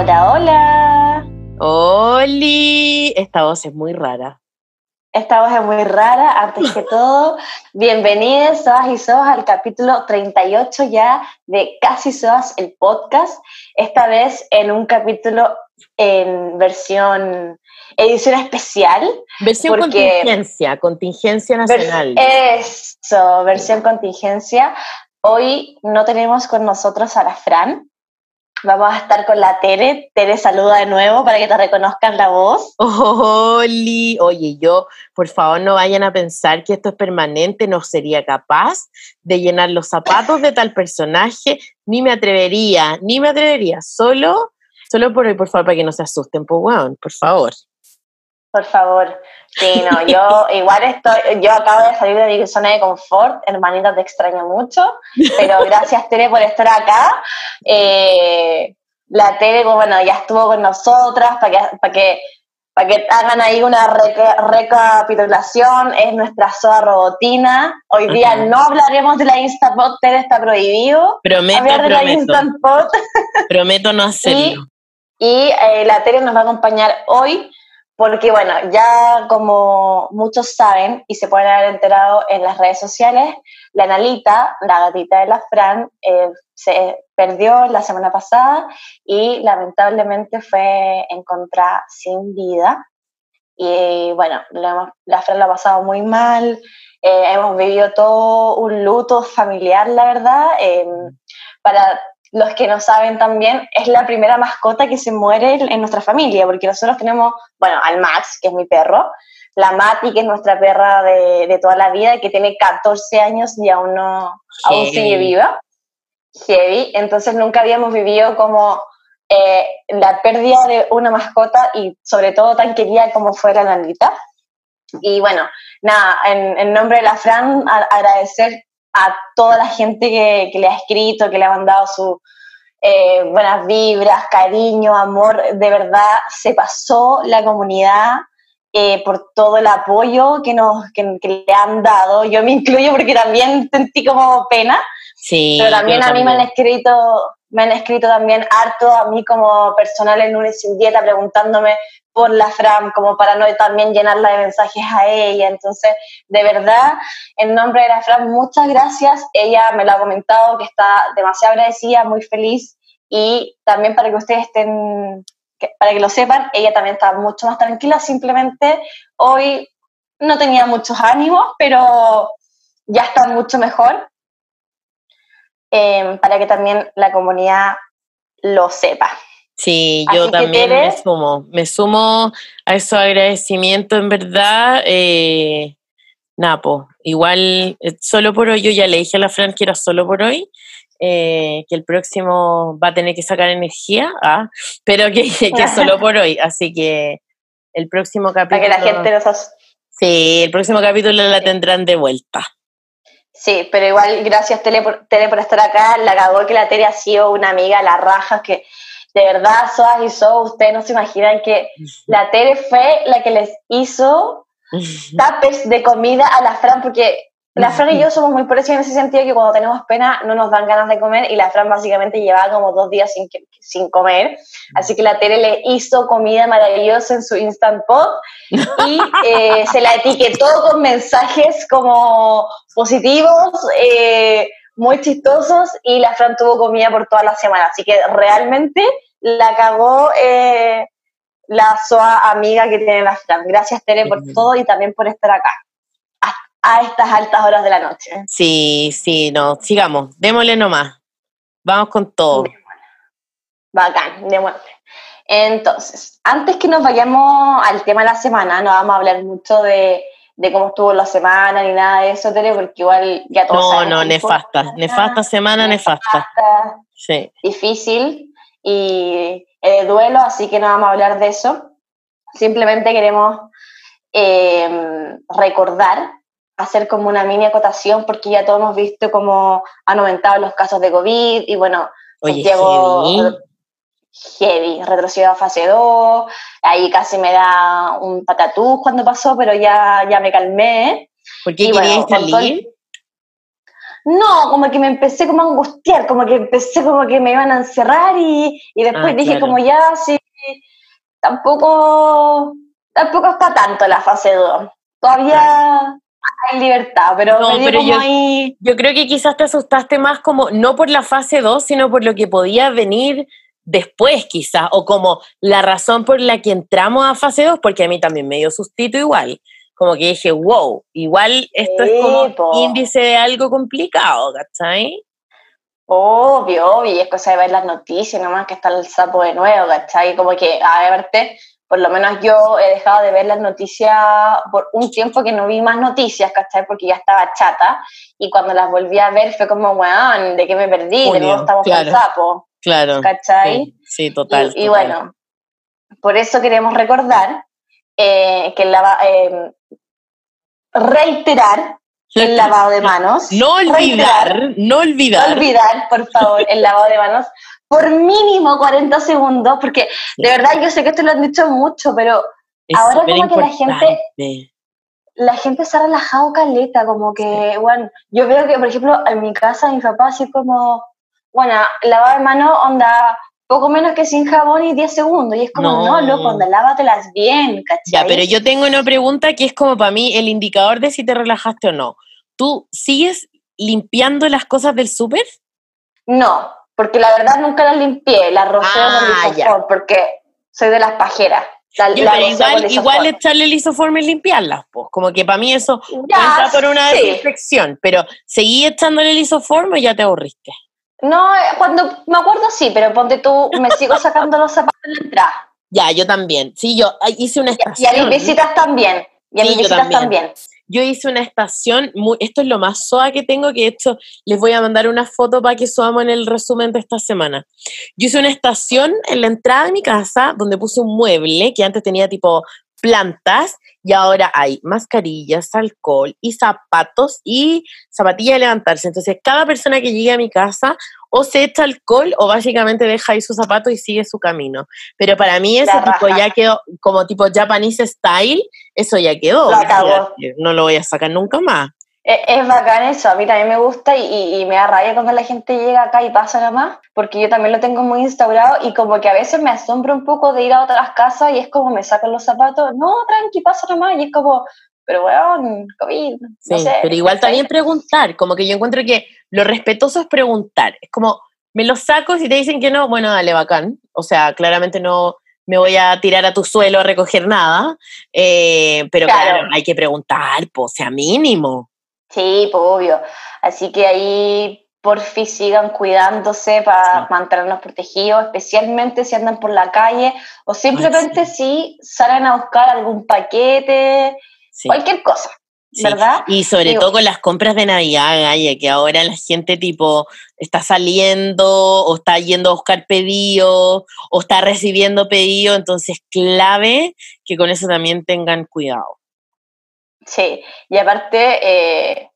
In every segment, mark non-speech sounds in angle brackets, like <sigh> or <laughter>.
Hola, hola. Oli, esta voz es muy rara. Esta voz es muy rara. Antes que <laughs> todo, bienvenidos todas y soas al capítulo 38 ya de Casi Soas, el podcast. Esta vez en un capítulo en versión edición especial. Versión contingencia, contingencia nacional. Eso, versión contingencia. Hoy no tenemos con nosotros a la Fran, Vamos a estar con la Tere. Tere, saluda de nuevo para que te reconozcan la voz. Oli, oye, yo, por favor, no vayan a pensar que esto es permanente, no sería capaz de llenar los zapatos de tal personaje, ni me atrevería, ni me atrevería, solo, solo por hoy, por favor, para que no se asusten, pues, bueno, por favor. Por favor. Sí, no, yo <laughs> igual estoy, yo acabo de salir de mi zona de confort, hermanita, te extraño mucho, pero <laughs> gracias Tere por estar acá. Eh, la Tere, pues, bueno, ya estuvo con nosotras para que, para que, para que hagan ahí una recapitulación, es nuestra soda robotina. Hoy día no hablaremos de la Instapot, Tere está prohibido. Prometo, prometo. prometo no <laughs> hacerlo. Y, y eh, la Tere nos va a acompañar hoy porque bueno, ya como muchos saben y se pueden haber enterado en las redes sociales, la Analita, la gatita de la Fran, eh, se perdió la semana pasada y lamentablemente fue encontrada sin vida. Y bueno, la, Fran la ha pasado muy mal, eh, hemos vivido todo un luto familiar, la verdad. Eh, para los que no saben también, es la primera mascota que se muere en nuestra familia, porque nosotros tenemos, bueno, al Max, que es mi perro, la Mati, que es nuestra perra de, toda la vida, que tiene 14 años y aún, no, aún sigue viva. Heavy. Entonces nunca habíamos vivido como eh, la pérdida de una mascota y sobre todo tan querida como fuera la Nalita. Y bueno, nada, en, en nombre de la Fran, agradecer a toda la gente que, le ha escrito, que le ha mandado sus eh, buenas vibras, cariño, amor. De verdad, se pasó la comunidad eh, por todo el apoyo que, nos, le han dado. Yo me incluyo porque también sentí como pena. Sí, pero también a mí me han escrito me han escrito también harto a mí como personal en lunes sin dieta preguntándome por la Fran, como para no también llenarla de mensajes a ella. Entonces, de verdad, en nombre de la Fran, muchas gracias. Ella me lo ha comentado que está demasiado agradecida, muy feliz y también para que ustedes estén, para que lo sepan, ella también está mucho más tranquila. Simplemente hoy no tenía muchos ánimos, pero ya está mucho mejor. Eh, para que también la comunidad lo sepa. Sí, yo también me sumo, me sumo a esos agradecimientos, en verdad. Eh, Napo, igual, eh, solo por hoy, yo ya le dije a la Fran que era solo por hoy, eh, que el próximo va a tener que sacar energía, ah, pero que, que solo <laughs> por hoy, así que el próximo capítulo... Para que la gente nos... Sí, el próximo capítulo la tendrán de vuelta. Sí, pero igual gracias Tele por, Tele por estar acá, la cagó que la Tele ha sido una amiga, la raja, que de verdad, Soas y So, ustedes no se imaginan que la Tere fue la que les hizo tapes de comida a la Fran, porque la Fran y yo somos muy parecidos en ese sentido que cuando tenemos pena no nos dan ganas de comer y la Fran básicamente llevaba como dos días sin, sin comer. Así que la Tere le hizo comida maravillosa en su Instant Pot y eh, se la etiquetó con mensajes como positivos. Eh, muy chistosos y la Fran tuvo comida por toda la semana. Así que realmente la cagó eh, la soa amiga que tiene la Fran. Gracias, Tere, por todo y también por estar acá a, estas altas horas de la noche. Sí, sí, no, sigamos, démosle nomás. Vamos con todo. Bacán, démosle. Entonces, antes que nos vayamos al tema de la semana, no vamos a hablar mucho de de cómo estuvo la semana ni nada de eso, Tere, porque igual ya todos No, no, nefasta, nefasta semana, nefasta. Sí. Difícil y eh, duelo, así que no vamos a hablar de eso. Simplemente queremos em, recordar, hacer como una mini acotación, porque ya todos hemos visto cómo han aumentado los casos de COVID y bueno, Oye, heavy, retrocedió a fase 2, ahí casi me da un patatús cuando pasó, pero ya, ya me calmé. ¿Por qué querías salir? No, como que me empecé como a angustiar, como que empecé como que me iban a encerrar y, y después Ah, dije claro. como ya, sí, tampoco, tampoco está tanto la fase 2. Todavía hay libertad, pero No, pero como yo- ahí... Yo creo que quizás te asustaste más como, no por la fase 2, sino por lo que podía venir después quizás, o como la razón por la que entramos a fase 2, porque a mí también me dio sustito igual. Como que dije, wow, igual esto es Sí, como po. índice de algo complicado, ¿cachai? Obvio, obvio, y es cosa de ver las noticias, nomás que está el sapo de nuevo, ¿cachai? Como que, a verte, por lo menos yo he dejado de ver las noticias por un tiempo que no vi más noticias, ¿cachai? Porque ya estaba chata, y cuando las volví a ver fue como, weón, ¿de qué me perdí? de Junio, nuevo estamos con claro. el sapo, Claro. ¿cachai? Sí, sí, total. y, y total. bueno, por eso queremos recordar eh, que el lava- eh, reiterar el lavado de manos. No olvidar, no no olvidar. olvidar, por favor, el lavado de manos por mínimo 40 segundos, porque de verdad yo sé que esto lo han dicho mucho, pero Es ahora como que la gente- la gente se ha relajado caleta, como que, bueno, yo veo que, por ejemplo, en mi casa, mi papá así como, bueno, lavado de manos, onda, poco menos que sin jabón y 10 segundos, y es como, No. no, loco, onda, lávatelas bien, ¿cachai? Ya, pero yo tengo una pregunta que es como para mí el indicador de si te relajaste o no. ¿Tú sigues limpiando las cosas del súper? No, porque la verdad nunca las limpié, las roceo Ah, con lisoform, porque soy de las pajeras. La, la pero igual, igual echarle el isoforme y limpiarlas, pues. Como que para mí eso Ya, cuenta por una sí. desinfección. Pero ¿seguí echándole el isoforme o ya te aburriste? No, eh, cuando me acuerdo sí, pero ponte tú, me sigo sacando los zapatos en la entrada. Ya, yo también. Sí, yo ah, hice una Y a estación. mis visitas también. Y a Sí, mis visitas también. también. Yo hice una estación, muy, esto es lo más suave que tengo, que de hecho les voy a mandar una foto para que subamos en el resumen de esta semana. Yo hice una estación en la entrada de mi casa donde puse un mueble que antes tenía tipo plantas y ahora hay mascarillas, alcohol y zapatos y zapatillas de levantarse. Entonces cada persona que llegue a mi casa o se echa alcohol o básicamente deja ahí su zapato y sigue su camino. Pero para mí ese La tipo raja. ya quedó como tipo Japanese style, eso ya quedó. Lo acabó. No lo voy a sacar nunca más. Es, es bacán eso, a mí también me gusta y, y- y me da rabia cuando la gente llega acá y pasa nada más, porque yo también lo tengo muy instaurado y como que a veces me asombra un poco de ir a otras casas y es como me sacan los zapatos, no, tranqui, pasa nada más y es como, pero weón, COVID, Sí, no sé. pero igual también preguntar, como que yo encuentro que lo respetuoso es preguntar. Es como, me lo saco si te dicen que no, bueno, dale, bacán. O sea, claramente no me voy a tirar a tu suelo a recoger nada, eh, pero claro. Claro. hay que preguntar, pues, sea mínimo. Sí, pues obvio. Así que ahí por fin sigan cuidándose para Sí. mantenernos protegidos, especialmente si andan por la calle o simplemente si salen a buscar algún paquete, Sí, cualquier cosa, sí. ¿verdad? Y sobre Digo- todo con las compras de Navidad, que ahora la gente tipo está saliendo o está yendo a buscar pedidos o está recibiendo pedidos, entonces clave que con eso también tengan cuidado. Sí, y aparte, eh,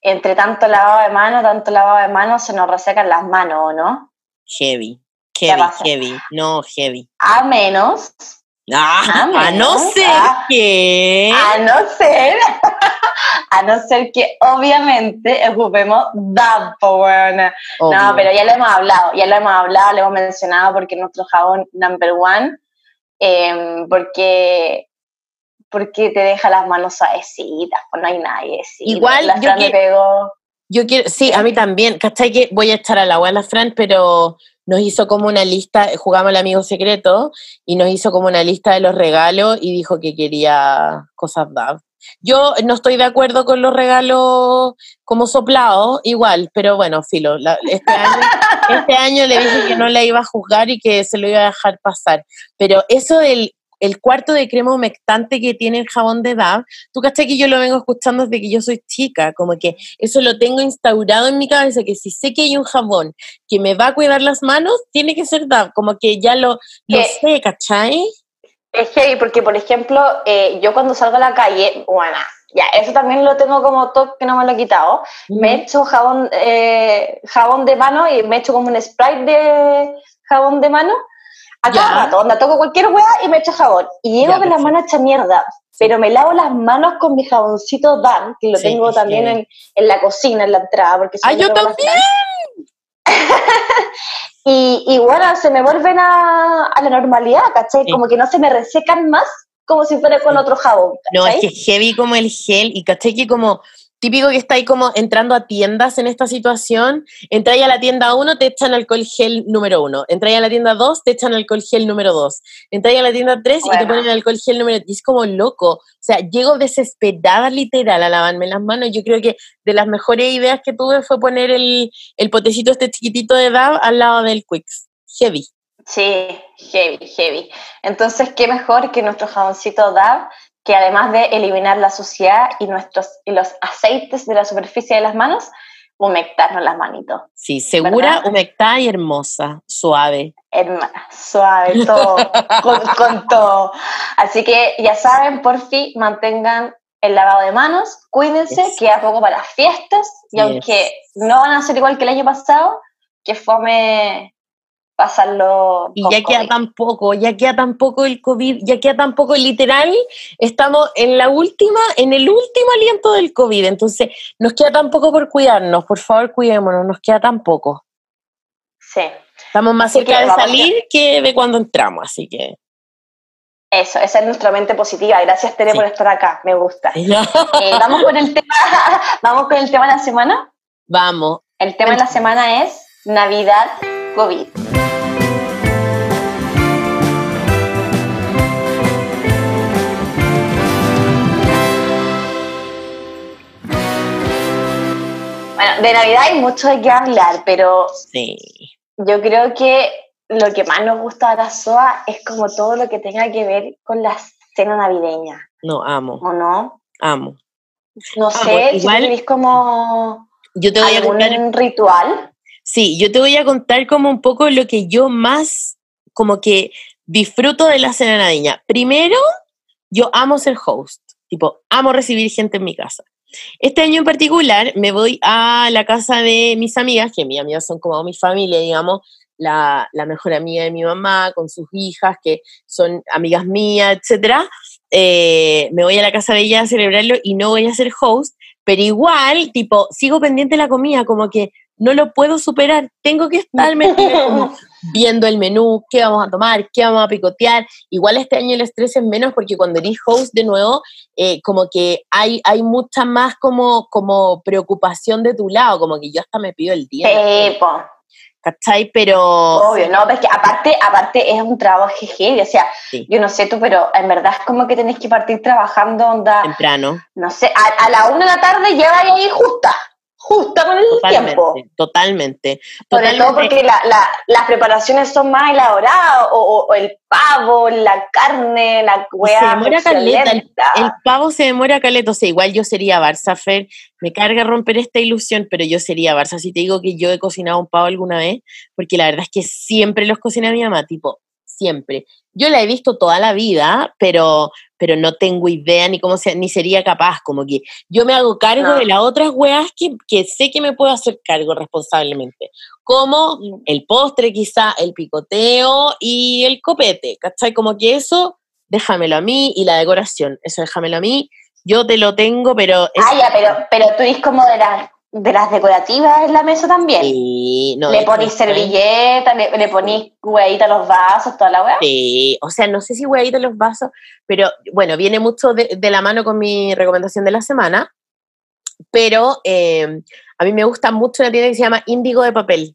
entre tanto lavado de mano, tanto lavado de mano, se nos resecan las manos, ¿o no? Heavy, ¿Qué heavy, heavy, no heavy. A menos, Ah, a no ser ah. que... a no ser, <laughs> a no ser que obviamente ocupemos DAP, po, weona. No, pero ya lo hemos hablado, ya lo hemos hablado, lo hemos mencionado porque es nuestro jabón number one, em, porque, porque te deja las manos suavecitas, pues no hay nadie. Igual, la yo Fran me que- pegó, Yo quiero, sí, a mí también, ¿cachai? Que voy a echar al agua a la Fran, pero nos hizo como una lista, jugamos al amigo secreto y nos hizo como una lista de los regalos y dijo que quería cosas DAV. Yo no estoy de acuerdo con los regalos como soplados, igual, pero bueno, filo, la- este, año, <laughs> este año le dije que no la iba a juzgar y que se lo iba a dejar pasar. Pero eso del el cuarto de crema humectante que tiene el jabón de DAV, tú cachai que yo lo vengo escuchando desde que yo soy chica, como que eso lo tengo instaurado en mi cabeza, que si sé que hay un jabón que me va a cuidar las manos, tiene que ser DAV, como que ya lo, lo Que- sé, ¿cachai? Es heavy porque, por ejemplo, eh, yo cuando salgo a la calle, bueno, ya, eso también lo tengo como top que no me lo he quitado. Me echo jabón, eh, jabón de mano y me echo como un spray de jabón de mano. A cada Ya. rato, onda, toco cualquier hueá y me echo jabón. Y llego con las manos hechas mierda. pero me lavo las manos con mi jaboncito Dan, que lo tengo también en, en, la cocina, en la entrada. Porque ¡Ah, yo también! <laughs> y, y, bueno, se me vuelven a, a la normalidad, ¿cachai? Como que no se me resecan más como si fuera con otro jabón. No, es que es heavy como el gel y caché que como típico que está ahí como entrando a tiendas en esta situación, entráis a la tienda 1, te echan alcohol gel número 1, entráis a la tienda 2, te echan alcohol gel número 2, entráis a la tienda 3 y te ponen alcohol gel número 3, es como loco, o sea, llego desesperada literal a lavarme las manos, yo creo que de las mejores ideas que tuve fue poner el, el potecito este chiquitito de DAV al lado del Quicks, heavy. Sí, heavy, heavy. Entonces, qué mejor que nuestro jaboncito DAV, que además de eliminar la suciedad y, nuestros, y los aceites de la superficie de las manos, humectarnos las manitos. Sí, segura, humectada y hermosa, suave. Hermana, suave, todo, <laughs> con, todo. Así que ya saben, por fin, mantengan el lavado de manos, cuídense, queda poco para las fiestas, y aunque no van a ser igual que el año pasado, que fome pasarlo. Y ya queda tan poco, ya queda tan poco el COVID, ya queda tan poco literal, estamos en la última, en el último aliento del COVID, entonces nos queda tan poco por cuidarnos, por favor cuidémonos, nos queda tan poco. Sí. Estamos más cerca de salir que de cuando entramos, así que. Eso, esa es nuestra mente positiva. Gracias, Tere, por estar acá. Me gusta. Eh, vamos con el tema, <laughs> vamos con el tema de la semana. Vamos. El tema de la semana es Navidad COVID. Bueno, de Navidad hay mucho de qué hablar, pero sí. yo creo que lo que más nos gusta de la SOA es como todo lo que tenga que ver con la cena navideña. No, amo. ¿O no? Amo. No sé, igual, si como yo te voy algún a ritual. Sí, yo te voy a contar como un poco lo que yo más como que disfruto de la cena navideña. Primero, yo amo ser host, tipo, amo recibir gente en mi casa. Este año en particular me voy a la casa de mis amigas, que mis amigas son como mi familia, digamos, la, mejor amiga de mi mamá, con sus hijas, que son amigas mías, etc. Eh, me voy a la casa de ella a celebrarlo y no voy a ser host, pero igual, tipo, sigo pendiente de la comida, como que no lo puedo superar, tengo que estar <laughs> viendo el menú, qué vamos a tomar, qué vamos a picotear. Igual este año el estrés es menos porque cuando eres host de nuevo, eh, como que hay, hay mucha más como, como preocupación de tu lado, como que yo hasta me pido el día. ¿Cachai? Pero... Obvio, no, que aparte, aparte es un trabajo jeje, o sea, yo no sé tú, pero en verdad es como que tenés que partir trabajando onda... Temprano. No sé, a, a la una de la tarde ya ahí justa justa con el tiempo. Totalmente. Sobre todo porque las preparaciones son más elaboradas, o, el pavo, la carne, la hueá. Se demora caleta, el, pavo se demora caleta, o sea, igual yo sería Barça, Fer, me carga romper esta ilusión, pero yo sería Barça si te digo que yo he cocinado un pavo alguna vez, porque la verdad es que siempre los cocina mi mamá, tipo, siempre. Yo la he visto toda la vida, pero, pero no tengo idea ni cómo sea, ni sería capaz, como que yo me hago cargo de las otras weas que, que, sé que me puedo hacer cargo responsablemente, como el postre quizá, el picoteo y el copete, ¿cachai? Como que eso, déjamelo a mí y la decoración, eso déjamelo a mí, yo te lo tengo, pero... Ah, ya, pero, pero tú eres como de las de las decorativas en la mesa también. Sí, no, le ponís servilletas, le, le ponís a los vasos, toda la hueá. Sí, o sea, no sé si hueaditas a los vasos, pero bueno, viene mucho de, la mano con mi recomendación de la semana. Pero eh, a mí me gusta mucho una tienda que se llama Índigo de Papel,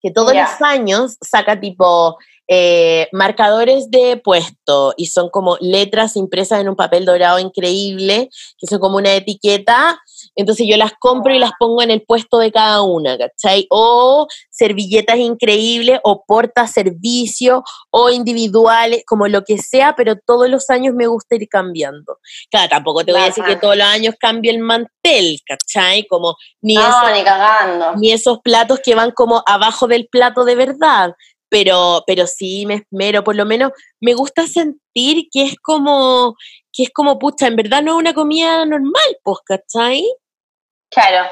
que todos los años saca tipo eh, marcadores de puesto y son como letras impresas en un papel dorado increíble, que son como una etiqueta. Entonces yo las compro y las pongo en el puesto de cada una, ¿cachai? O servilletas increíbles, o porta servicio, o individuales, como lo que sea, pero todos los años me gusta ir cambiando. Claro, tampoco te voy a decir que todos los años cambie el mantel, ¿cachai? Como ni, ni, cagando. ni esos platos que van como abajo del plato de verdad, pero, pero sí me esmero, por lo menos me gusta sentir que es como, que es como, pucha, en verdad no es una comida normal, pues, ¿cachai? Claro,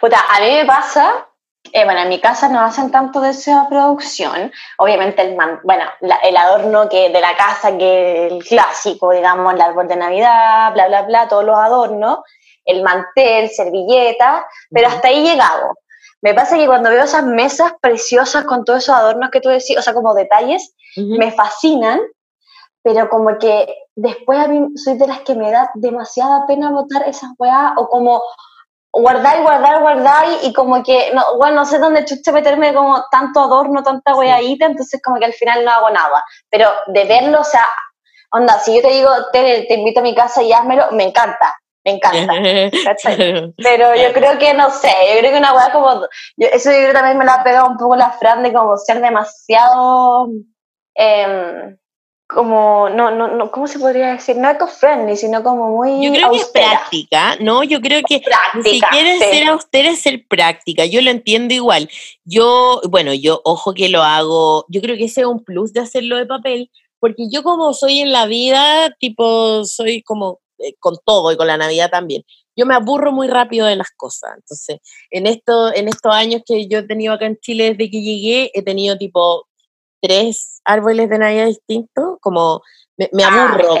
puta, a mí me pasa Eh, bueno, en mi casa no hacen tanto de esa producción. Obviamente, el, bueno, el adorno que de la casa, que el clásico, digamos, el árbol de Navidad, bla, bla, bla, todos los adornos, el mantel, servilleta, pero hasta ahí llegado. Me pasa que cuando veo esas mesas preciosas con todos esos adornos que tú decís, o sea, como detalles, me fascinan, pero como que después a mí soy de las que me da demasiada pena botar esas weas o como guardar guardar, guardar y, como que, no, bueno, no sé dónde chuche meterme como tanto adorno, tanta weadita, entonces como que al final no hago nada. Pero de verlo, o sea, onda, si yo te digo, te, te invito a mi casa y házmelo, me encanta, me encanta. <laughs> Pero yo creo que, no sé, yo creo que una weá como, eso yo también me la ha pegado un poco la Fran de como ser demasiado... Eh, como, no, no, no, ¿cómo se podría decir? No eco-friendly, sino como muy Yo creo que es práctica, ¿no? Yo creo que si quieres ser austera es ser práctica, yo lo entiendo igual. Yo, bueno, yo, ojo que lo hago, yo creo que ese es un plus de hacerlo de papel, porque yo como soy en la vida, tipo, soy como eh, con todo y con la Navidad también. Yo me aburro muy rápido de las cosas. Entonces, en, esto, en estos años que yo he tenido acá en Chile desde que llegué, he tenido tipo tres árboles de Navidad distintos, como me, me ah, aburro,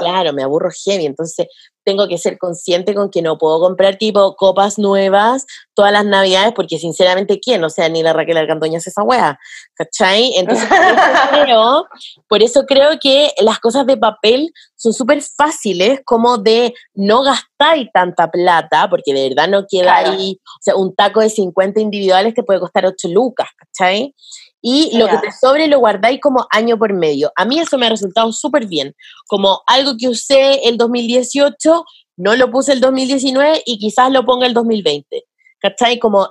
Claro, me aburro heavy, entonces tengo que ser consciente con que no puedo comprar tipo copas nuevas todas las navidades, porque sinceramente, ¿quién? O sea, ni la Raquel Argandoña hace esa wea, ¿cachai? Entonces, por eso, <laughs> creo, por eso creo que las cosas de papel son súper fáciles, como de no gastar tanta plata, porque de verdad no queda ahí, o sea, un taco de 50 individuales te puede costar 8 lucas, ¿cachai? y lo que te sobre lo guardáis como año por medio. A mí eso me ha resultado súper bien. Como algo que usé el 2018, no lo puse el 2019 y quizás lo ponga el 2020. ¿Cachai? Como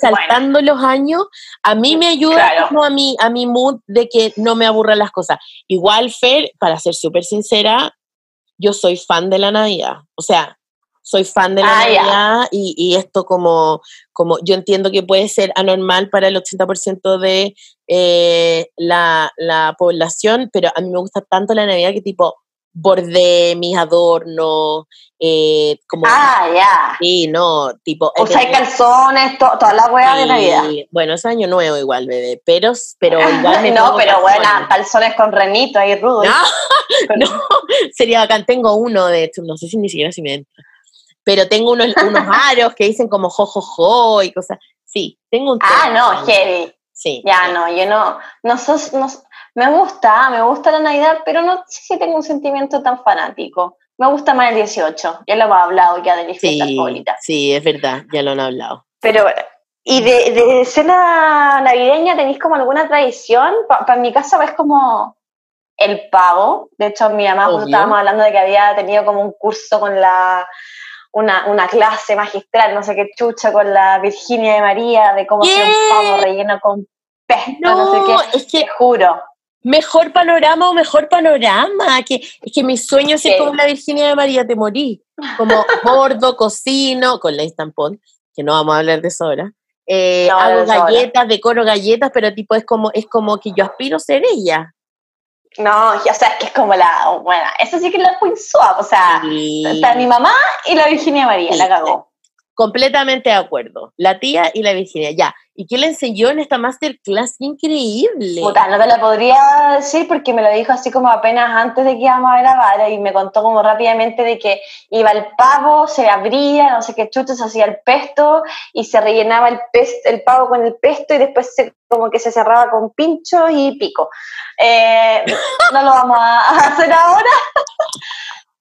saltando los años, a mí me ayuda como a mi, a mi mood de que no me aburran las cosas. Igual, Fer, para ser súper sincera, yo soy fan de la Navidad. O sea, soy fan de la ah, Navidad y, esto como, como yo entiendo que puede ser anormal para el 80% de eh, la, población, pero a mí me gusta tanto la Navidad que tipo bordé mis adornos, eh, como... Ah, ya. Sí, no, tipo... O sea, hay calzones, toda la hueá de Navidad. Bueno, es año nuevo igual, bebé, pero, pero <laughs> igual No, pero bueno, calzones con renito ahí rudo. No, <laughs> no, sería bacán, tengo uno de hecho, no sé si ni siquiera si me entra pero tengo unos, unos <laughs> aros que dicen como jojojo jo, jo, y cosas. Sí, tengo un. Ah, no, heavy. Sí. Ya, no, yo no, no, sos, no, me gusta, me gusta la Navidad, pero no sé si tengo un sentimiento tan fanático. Me gusta más el 18, ya lo hemos hablado ya de mis sí, Sí, es verdad, ya lo han hablado. Pero, ¿y de, de cena navideña tenéis como alguna tradición? Para mi casa es como el pavo. De hecho, mi mamá, justo estábamos hablando de que había tenido como un curso con la una, una, clase magistral, no sé qué chucha, con la Virginia de María, de cómo hacer un pavo relleno con pesto, no, sé qué. Es que, te juro. Mejor panorama o mejor panorama. Que, es que mi sueño es ser como la Virginia de María, te morí. Como <laughs> bordo, cocino, con la estampón, que no vamos a hablar de eso ahora. Eh, hago galletas, decoro galletas, pero tipo es como, es como que yo aspiro a ser ella. No, o sea, es como la, bueno, eso sí que es la Swap, o sea, está mi mamá y la Virginia María, la cagó. Completamente de acuerdo, la tía y la Virginia, ya. ¿Y qué le enseñó en esta masterclass? increíble! Puta, no te la podría decir porque me lo dijo así como apenas antes de que íbamos a grabar y me contó como rápidamente de que iba el pavo, se abría, no sé qué chuches, hacía el pesto y se rellenaba el, el pavo con el pesto y después se, como que se cerraba con pincho y pico. Eh, no lo vamos a <laughs> hacer ahora.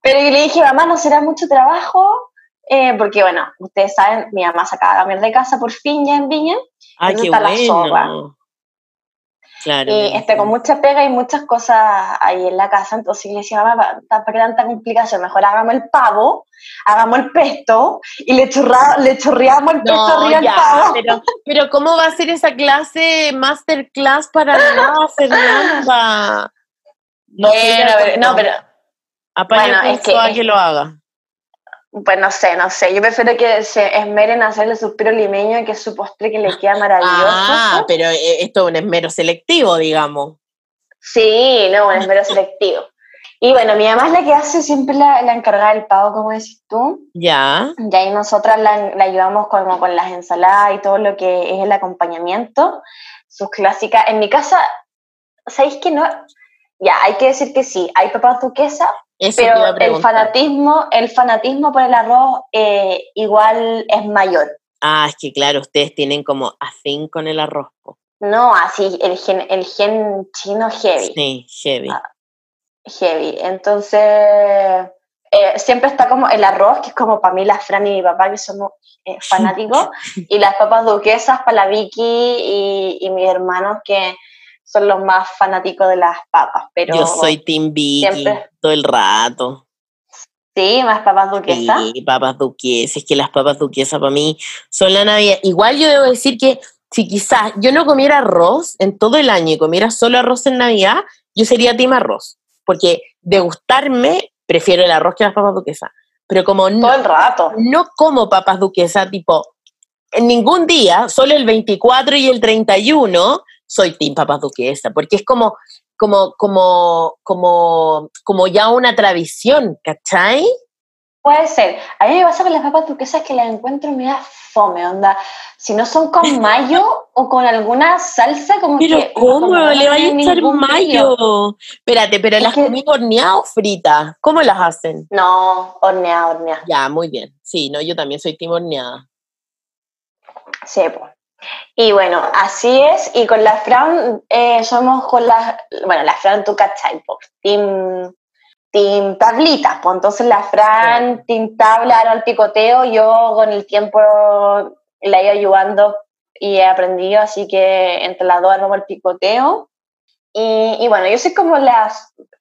Pero yo le dije, mamá, ¿no será mucho trabajo? Eh, porque bueno, ustedes saben, mi mamá se acaba de cambiar de casa por fin ya en Viña. ¡Ay, qué bueno! Claro. Y este, con mucha pega y muchas cosas ahí en la casa, entonces le decía, mamá, ¿para qué tanta complicación? Mejor hagamos el pavo, hagamos el pesto y le, churra, le chorreamos el pesto arriba al pavo. Pero, pero, ¿cómo va a ser esa clase, masterclass para nada, Fernanda? <laughs> No, no, pero... Apaña bueno, es que, a que lo haga. Pues no sé, no sé. Yo prefiero que se esmeren a hacerle suspiro limeño, que es su postre que le queda maravilloso. Ah, pero eh, esto es un esmero selectivo, digamos. Sí, no, un esmero selectivo. Y bueno, mi mamá es la que hace siempre la, la encargada del pago, como decís tú. Ya. Y ahí nosotras la, la ayudamos con, con las ensaladas y todo lo que es el acompañamiento. Sus clásicas. En mi casa, ¿sabéis que no? Ya, hay que decir que sí, hay papas pero el fanatismo, el fanatismo por el arroz eh, igual es mayor. Ah, es que claro, ustedes tienen como afín con el arroz. No, así, el gen, el gen chino heavy. Sí, heavy. Ah, heavy. Entonces, eh, siempre está como el arroz, que es como para mí la Fran y mi papá, que somos eh, fanáticos, <laughs> y las papas duquesas para la Vicky y, y mis hermanos, que son los más fanáticos de las papas. Pero Yo soy Team Vicky todo el rato. Sí, más papas duquesas. Sí, papas duquesas. Es que las papas duquesas para mí son la Navidad. Igual yo debo decir que si quizás yo no comiera arroz en todo el año y comiera solo arroz en Navidad, yo sería team arroz. Porque de gustarme, prefiero el arroz que las papas duquesas. Pero como no, el rato. no como papas duquesas, tipo, en ningún día, solo el 24 y el 31, soy Team Papas Duquesa, porque es como, como, como, como, como ya una tradición, ¿cachai? Puede ser. A mí me pasa con las papas duquesas que las encuentro da fome, onda. Si no son con <laughs> mayo o con alguna salsa, como pero ¿cómo le va a echar mayo? Espérate, pero las comí horneadas o fritas. ¿Cómo las hacen? No, horneadas, horneadas. Ya, muy bien. Sí, no, yo también soy team horneada. Sí, pues. Y bueno, así es. Y con la Fran eh, somos con la, bueno, la Fran tu cachai, team, team tablitas. Pues entonces la Fran, team tabla, al picoteo. Yo con el tiempo la he ido ayudando y he aprendido, así que entre las dos armamos el picoteo. Y, y, bueno, yo soy como la,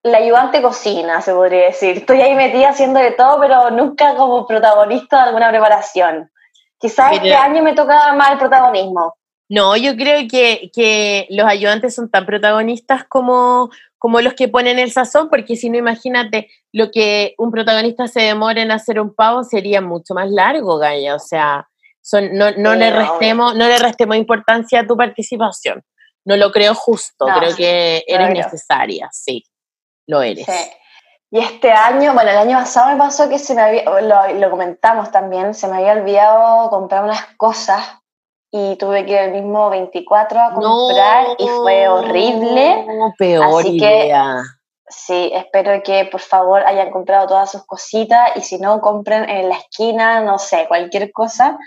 la ayudante cocina, se podría decir. Estoy ahí metida haciendo de todo, pero nunca como protagonista de alguna preparación. Quizás este año me toca más el protagonismo. No, yo creo que, que, los ayudantes son tan protagonistas como, como los que ponen el sazón, porque si no, imagínate, lo que un protagonista se demora en hacer un pavo sería mucho más largo, Gaya. O sea, son, no, no, le restemos, no le restemos importancia a tu participación. No lo creo justo, creo que eres necesaria, sí, lo eres. Sí. Y este año, bueno, el año pasado me pasó que se me había, lo, comentamos también, se me había olvidado comprar unas cosas y tuve que ir el mismo 24 a comprar y fue horrible. No, peor Así idea. que sí, espero que por favor hayan comprado todas sus cositas y si no, compren en la esquina, no sé, cualquier cosa.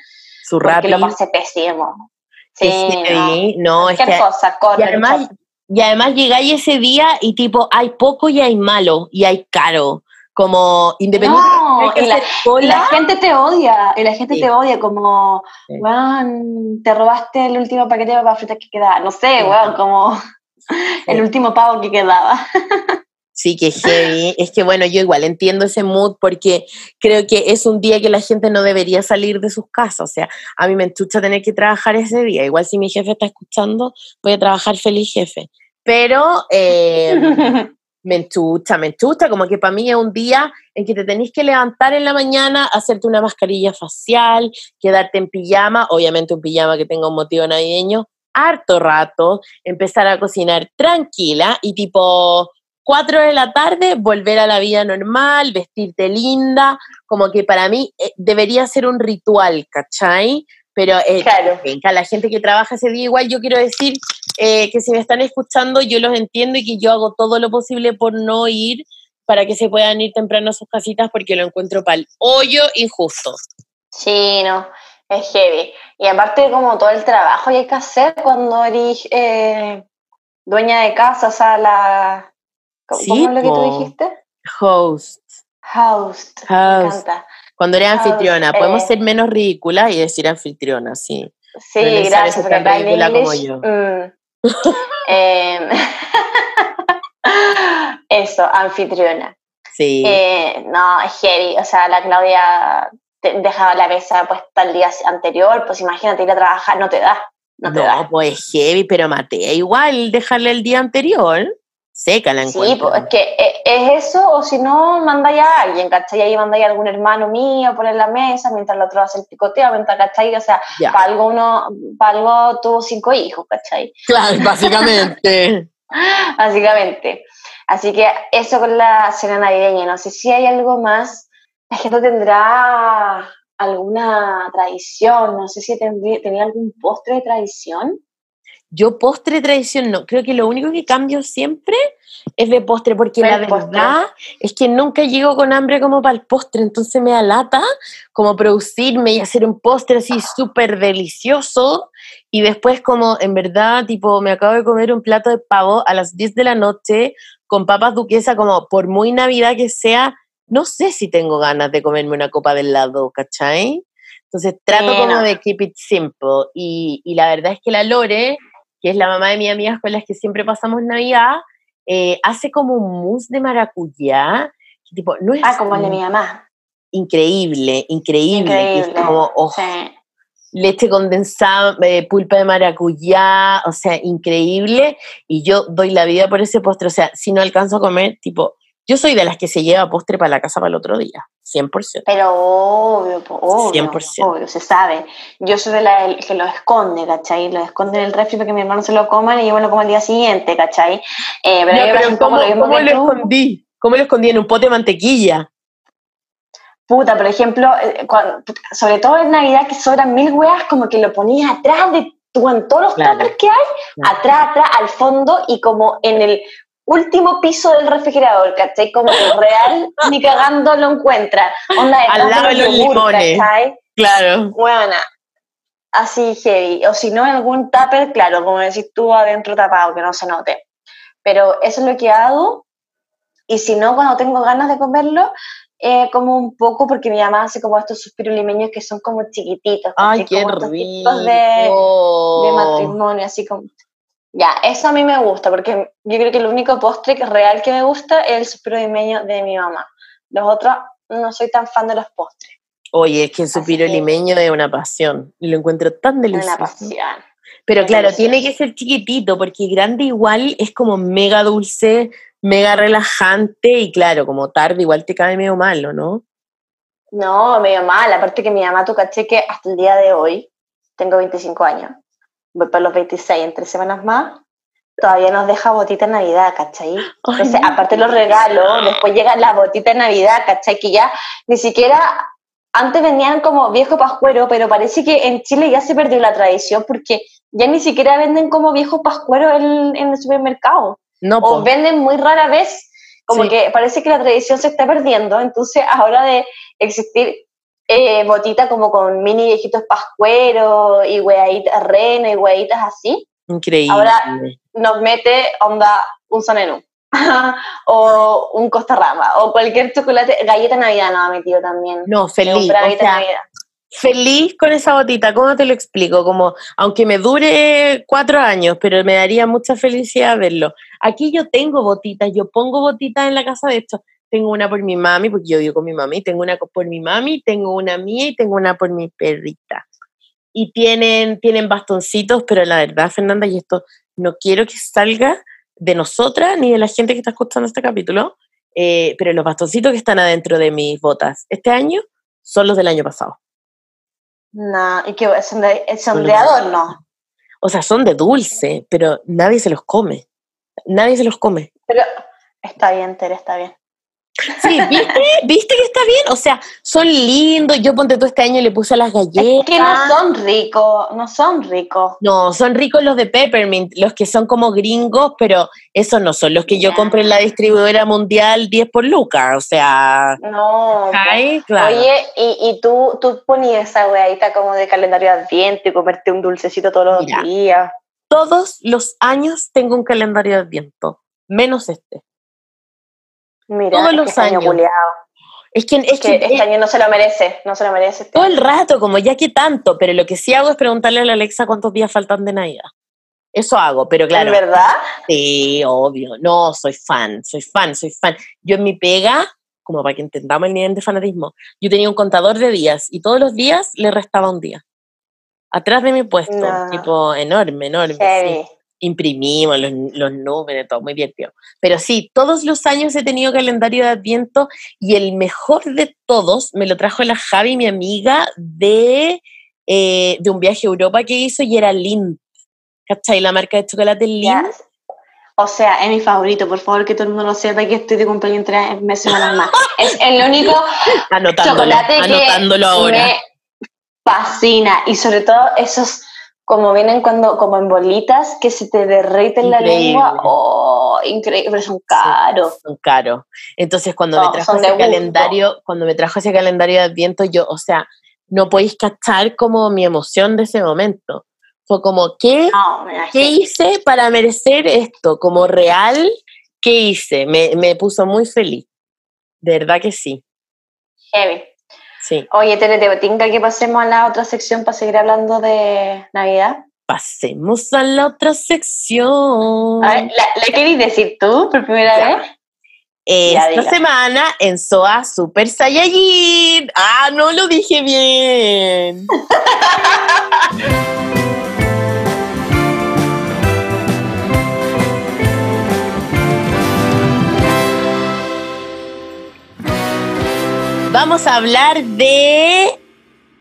Su porque lo pasé pésimo. Sí, no, es que, cosa, corre, y además llegáis ese día y tipo, hay poco y hay malo y hay caro. Como independiente. No, la, gente te odia, y la gente te odia como, weón, te robaste el último paquete de papas fritas que quedaba. No sé, weón, como el último pavo que quedaba. <laughs> Sí, que heavy. Es que bueno, yo igual entiendo ese mood porque creo que es un día que la gente no debería salir de sus casas. O sea, a mí me enchucha tener que trabajar ese día. Igual si mi jefe está escuchando, voy a trabajar feliz jefe. Pero eh, <laughs> me enchucha, me enchucha. Como que para mí es un día en que te tenés que levantar en la mañana, hacerte una mascarilla facial, quedarte en pijama, obviamente un pijama que tenga un motivo navideño, harto rato, empezar a cocinar tranquila y tipo 4 de la tarde, volver a la vida normal, vestirte linda, como que para mí eh, debería ser un ritual, ¿cachai? Pero eh, claro. venga, la gente que trabaja ese día igual, yo quiero decir eh, que si me están escuchando, yo los entiendo y que yo hago todo lo posible por no ir para que se puedan ir temprano a sus casitas porque lo encuentro pal hoyo injusto. Sí, no, es heavy. Y aparte como todo el trabajo que hay que hacer cuando eres dueña de casa, o sea, la, ¿Cómo, es lo que tú dijiste? Host. Host. Host. Me encanta. Cuando eres anfitriona, podemos eh. ser menos ridículas y decir anfitriona, sí. Sí, gracias, porque tan ridícula como yo. Mm. <laughs> Em, <laughs> eso, anfitriona. Sí. Eh, no, es heavy. O sea, la Claudia dejaba la mesa puesta el día anterior, pues imagínate ir a trabajar, no te da. No, te no pues heavy, pero Matea, igual dejarle el día anterior seca la encuentro. Sí, pues es que eh, es eso, o si no, manda ya a alguien, ¿cachai? Ahí manda ya algún hermano mío, poner la mesa, mientras el otro hace el picoteo, mientras, ¿cachai? O sea, para algo uno, para algo tuvo cinco hijos, ¿cachai? Claro, <laughs> básicamente. básicamente. Así que eso con la cena navideña. No sé si hay algo más. La gente tendrá alguna tradición. No sé si tendría, tenía algún postre de tradición. Yo postre tradición no, creo que lo único que cambio siempre es de postre, porque la verdad es que nunca llego con hambre como para el postre, entonces me da lata como producirme y hacer un postre así súper delicioso y después como en verdad, tipo, me acabo de comer un plato de pavo a las 10 de la noche con papas duquesa, como por muy Navidad que sea, no sé si tengo ganas de comerme una copa de helado, ¿cachai? Entonces trato como de keep it simple y, y la verdad es que la Lore que es la mamá de mis amigas con las que siempre pasamos Navidad, eh, hace como un mousse de maracuyá, tipo, no es... Ah, como el de mi mamá. Increíble, increíble. Es como, oh, leche condensada, eh, pulpa de maracuyá, o sea, increíble. Y yo doy la vida por ese postre. O sea, si no alcanzo a comer, tipo, yo soy de las que se lleva postre para la casa para el otro día, 100%. Pero obvio, obvio, 100%. obvio, se sabe. Yo soy de la que lo esconde, ¿cachai? Lo esconde en el refri para que mi hermano se lo coma y yo me lo como el día siguiente, ¿cachai? Eh, pero, ¿cómo, lo, escondí? ¿Cómo lo escondí? ¿En un pote de mantequilla? Puta, por ejemplo, eh, sobre todo en Navidad que sobran mil weas, como que lo ponías atrás de tú en todos los claro. que hay, atrás, atrás, al fondo y como en el último piso del refrigerador, ¿cachai? Como que real ni cagando lo encuentra. Onda Al lado de los limones. ¿cachai? Claro. Bueno, así heavy. O si no, en algún tupper, claro, como decís tú, adentro tapado, que no se note. Pero eso es lo que hago. Y si no, cuando tengo ganas de comerlo, eh, como un poco, porque mi mamá hace como estos suspiros limeños que son como chiquititos. Ay, qué como rico. De, de matrimonio, así como ya, eso a mí me gusta, porque yo creo que el único postre real que me gusta es el suspiro limeño de mi mamá. Los otros no soy tan fan de los postres. Oye, es que el suspiro limeño es una pasión. Lo encuentro tan delicioso. Una pasión. Pero claro, tiene que ser chiquitito, porque grande igual es como mega dulce, mega relajante, y claro, como tarde igual te cae medio malo, ¿no? No, medio mal. Aparte que mi mamá, tu caché que hasta el día de hoy, tengo 25 años, voy para los 26 en tres semanas más, todavía nos deja botita de Navidad, ¿cachai? Entonces, aparte los regalos, después llega la botita de Navidad, ¿cachai? Que ya ni siquiera, antes venían como viejo pascuero, pero parece que en Chile ya se perdió la tradición porque ya ni siquiera venden como viejo pascuero en, en el supermercado. No, o venden muy rara vez, como que parece que la tradición se está perdiendo, entonces ahora de existir eh, botita como con mini viejitos pascueros y hueaditas reno y hueaditas así. Increíble. Ahora nos mete onda un sonenú <laughs> o un costa rama o cualquier chocolate, galleta navidad nos ha metido también. No, feliz. feliz con esa botita, ¿cómo te lo explico? Como, aunque me dure cuatro años, pero me daría mucha felicidad verlo. Aquí yo tengo botitas, yo pongo botitas en la casa, de hecho, tengo una por mi mami, porque yo vivo con mi mami, tengo una por mi mami, tengo una mía y tengo una por mi perrita. Y tienen, tienen bastoncitos, pero la verdad, Fernanda, y esto no quiero que salga de nosotras ni de la gente que está escuchando este capítulo, eh, pero los bastoncitos que están adentro de mis botas este año son los del año pasado. No, y que son de, son de adorno. O sea, son de dulce, pero nadie se los come. Nadie se los come. Pero está bien, Tere, está bien. Sí, ¿viste? ¿Viste que está bien? O sea, son lindos. Yo ponte todo este año le puse las galletas. Es que no son ricos, no son ricos. No, son ricos los de Peppermint, los que son como gringos, pero esos no son los que yo compré en la distribuidora mundial 10 por lucas. O sea. No. Oye, y, y tú, tú ponías esa weadita como de calendario adviento y comerte un dulcecito todos los días. Todos los años tengo un calendario de adviento, menos este. Mira, todos los este años. es que, es que, este año no se lo merece, no se lo merece. Este todo el rato, como ya que tanto, pero lo que sí hago es preguntarle a la Alexa cuántos días faltan de Navidad. Eso hago, pero claro. ¿Es verdad? Sí, obvio. No, soy fan, soy fan, soy fan. Yo en mi pega, como para que entendamos el nivel de fanatismo, yo tenía un contador de días y todos los días le restaba un día. Atrás de mi puesto, tipo enorme, enorme. Sí imprimimos los, los números, todo muy bien, tío. Pero sí, todos los años he tenido calendario de Adviento y el mejor de todos me lo trajo la Javi, mi amiga, de, eh, de un viaje a Europa que hizo y era Lind. ¿Cachai? La marca de chocolate Lind. O sea, es mi favorito, por favor que todo el mundo lo sepa que estoy de cumpleaños tres meses más. Es el único <laughs> chocolate que me fascina y sobre todo esos como vienen cuando como en bolitas que se te derriten la lengua, oh, increíble, son caros. son caros. Entonces cuando me trajo ese calendario, cuando me trajo ese calendario de Adviento, yo, o sea, no podéis cachar como mi emoción de ese momento. Fue como, ¿qué, ¿qué hice para merecer esto? Como real, ¿qué hice? Me, me puso muy feliz. De verdad que sí. Heavy. Sí. Oye, Tere, ¿te tinca que pasemos a la otra sección para seguir hablando de Navidad? Pasemos a la otra sección. A ver, ¿la, la decir tú por primera vez? Esta semana en SOA Super Saiyajin. Ah, no lo dije bien. <laughs> Vamos a hablar de...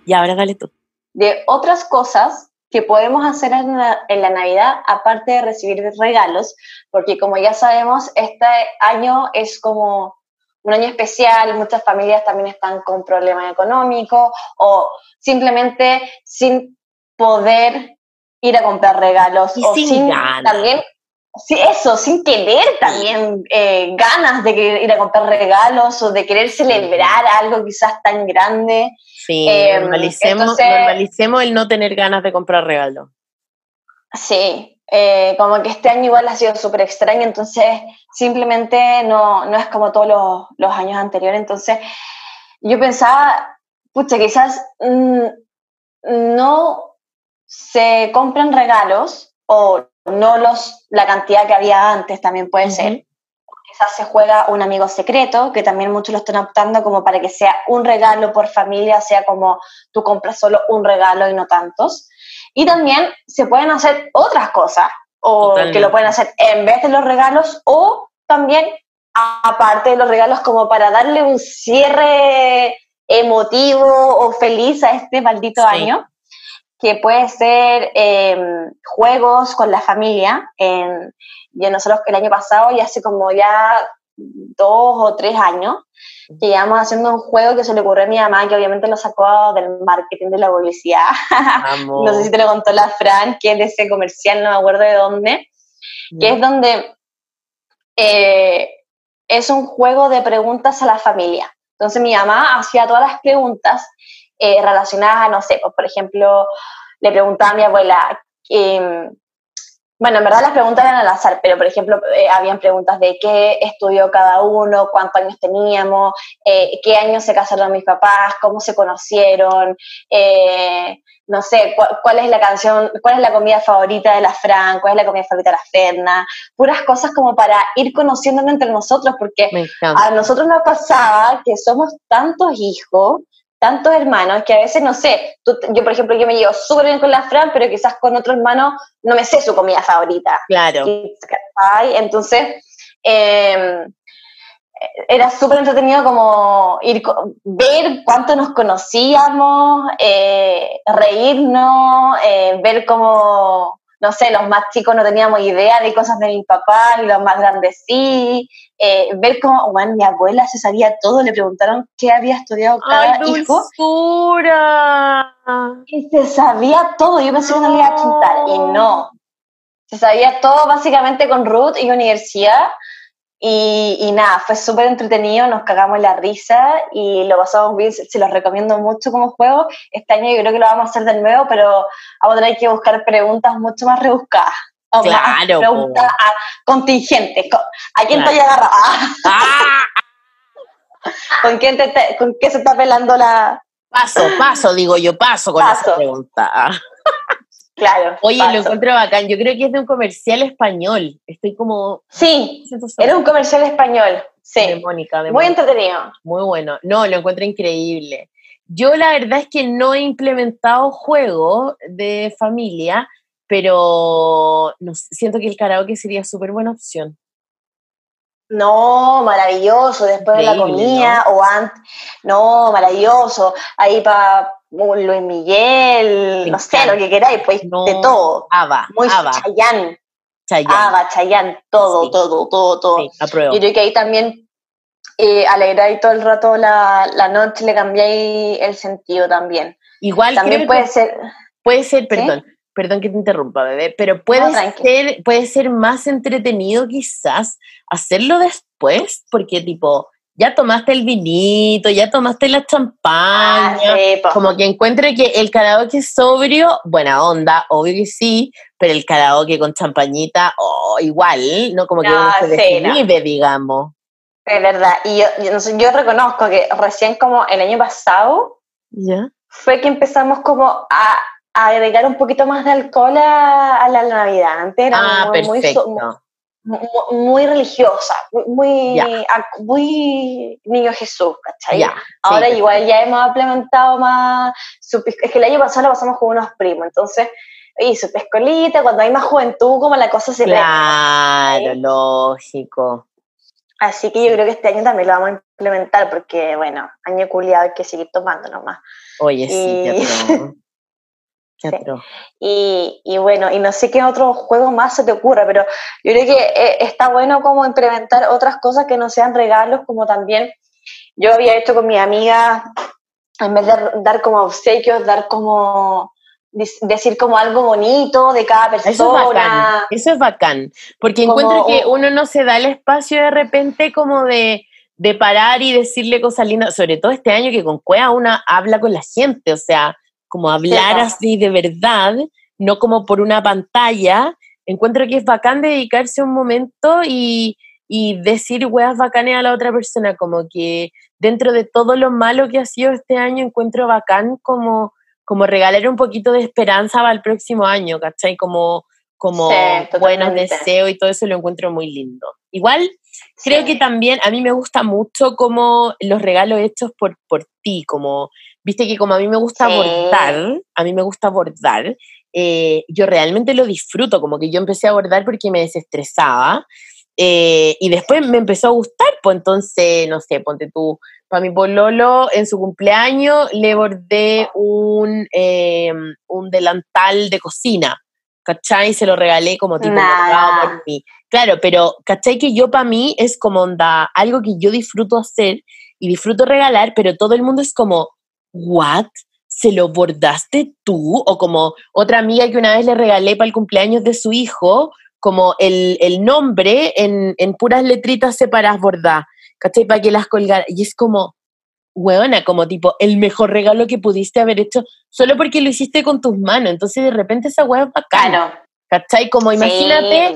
Y ahora dale tú. De otras cosas que podemos hacer en la, en la, Navidad, aparte de recibir regalos, porque como ya sabemos, este año es como un año especial, muchas familias también están con problemas económicos o simplemente sin poder ir a comprar regalos y o sin, también Sí, eso, sin querer también eh, ganas de ir a comprar regalos o de querer celebrar algo quizás tan grande. Sí, em, normalicemos, el no tener ganas de comprar regalos. Sí, eh, como que este año igual ha sido súper extraño, entonces simplemente no, no es como todos los, los, años anteriores. Entonces yo pensaba, pucha, quizás mm, no se compran regalos o no los, la cantidad que había antes también puede ser. Quizás se juega un amigo secreto, que también muchos lo están optando como para que sea un regalo por familia, sea como tú compras solo un regalo y no tantos. Y también se pueden hacer otras cosas, o que lo pueden hacer en vez de los regalos, o también aparte de los regalos como para darle un cierre emotivo o feliz a este maldito año que puede ser em, juegos con la familia. En, yo nosotros el año pasado, y hace como ya dos o tres años, que llevamos haciendo un juego que se le ocurrió a mi mamá, que obviamente lo sacó del marketing de la publicidad. <laughs> no sé si te lo contó la Fran, que es de ese comercial, no me acuerdo de dónde, que es donde eh, es un juego de preguntas a la familia. Entonces mi mamá hacía todas las preguntas eh, relacionadas no sé, pues, por ejemplo, le preguntaba a mi abuela, em, bueno, en verdad las preguntas eran al azar, pero por ejemplo, eh, habían preguntas de qué estudió cada uno, cuántos años teníamos, eh, qué años se casaron mis papás, cómo se conocieron, no sé, cuál, es la canción, cuál es la comida favorita de la Fran, cuál es la comida favorita de la Ferna, puras cosas como para ir conociéndonos entre nosotros, porque a nosotros nos pasaba que somos tantos hijos tantos hermanos que a veces, no sé, yo por ejemplo, yo me llevo súper bien con la Fran, pero quizás con otro hermano no me sé su comida favorita. Claro. Entonces, em, era súper entretenido como ir, ver cuánto nos conocíamos, eh, reírnos, eh, ver cómo no sé, los más chicos no teníamos idea de cosas de mi papá y los más grandes sí. Eh, ver cómo, bueno, mi abuela se sabía todo, le preguntaron qué había estudiado cada ¡Ay, hijo. Y se sabía todo, yo pensé que no le iba a contar, y no. Se sabía todo básicamente con Ruth y universidad, y, nada, fue súper entretenido, nos cagamos la risa y lo pasamos bien, se los recomiendo mucho como juego. Este año yo creo que lo vamos a hacer de nuevo, pero vamos a tener que buscar preguntas mucho más rebuscadas. claro. Preguntas contingentes. ¿A quién te agarrado? Ah. <laughs> ¿Con, quién te, ¿Con qué se está pelando la...? Paso, paso, digo yo, paso con esa pregunta. Claro. Oye, lo encuentro bacán. Yo creo que es de un comercial español. Estoy como. Sí, era un comercial español. Sí. Mónica, Muy entretenido. Muy bueno. No, lo encuentro increíble. Yo la verdad es que no he implementado juegos de familia, pero no, siento que el karaoke sería súper buena opción. No, maravilloso, después de la comida o antes. No, maravilloso. Ahí para Luis Miguel, no sé, lo que queráis, pues de todo. Ava, Muy Ava. Chayán. Ah, Chayanne, todo, todo, todo, todo. Sí, apruebo. Yo creo que ahí también eh, alegráis todo el rato la, la noche, le cambiáis el sentido también. Igual también puede ser. Puede ser, perdón, perdón que te interrumpa, bebé, pero puede, ser, puede ser más entretenido quizás hacerlo después, porque tipo, ya tomaste el vinito, ya tomaste la champaña, ah, como que encuentre que el karaoke sobrio, buena onda, obvio que sí, pero el karaoke con champañita, oh, igual, ¿no? Como que uno se desvive, digamos. Es verdad, y yo, yo, reconozco que recién como el año pasado, ¿Ya? fue que empezamos como a, agregar un poquito más de alcohol a, la Navidad. Antes era ah, muy, muy, religiosa, muy, muy niño Jesús, ¿cachai? Ahora igual ya hemos implementado más, es que el año pasado la pasamos con unos primos, entonces, y su pescolita, cuando hay más juventud, como la cosa se Claro, lógico. Así que yo creo que este año también lo vamos a implementar, porque bueno, año culiado hay que seguir tomando nomás. Oye, sí, <laughs> Y, y, bueno, y no sé qué otro juego más se te ocurra, pero yo creo que eh, está bueno como implementar otras cosas que no sean regalos, como también yo había hecho con mi amiga, en vez de dar como obsequios, dar como decir como algo bonito de cada persona. Eso es bacán, eso es bacán porque encuentro que uno no se da el espacio de repente como de, de parar y decirle cosas lindas, sobre todo este año que con Cuea una habla con la gente, o sea, como hablar así de verdad, no como por una pantalla. Encuentro que es bacán dedicarse un momento y, y decir weas bacanes a la otra persona, como que dentro de todo lo malo que ha sido este año, encuentro bacán como, como regalar un poquito de esperanza para el próximo año, ¿cachai? Como, como buenos deseos y todo eso lo encuentro muy lindo. Igual, creo que también a mí me gusta mucho como los regalos hechos por, por ti, como Viste que como a mí me gusta bordar, a mí me gusta bordar, eh, yo realmente lo disfruto, como que yo empecé a bordar porque me desestresaba eh, y después me empezó a gustar, pues entonces, no sé, ponte tú, para mi pololo en su cumpleaños le bordé un, eh, un delantal de cocina, ¿cachai? Se lo regalé como tipo por mí. Claro, pero ¿cachai? Que yo para mí es como onda, algo que yo disfruto hacer y disfruto regalar, pero todo el mundo es como, ¿what? ¿Se lo bordaste tú? O como otra amiga que una vez le regalé para el cumpleaños de su hijo, como el, nombre en, puras letritas separadas bordadas, ¿cachai? Para que las colgara. Y es como, hueona, como tipo, el mejor regalo que pudiste haber hecho solo porque lo hiciste con tus manos. Entonces de repente esa hueá es bacana. ¿Cachai? Como imagínate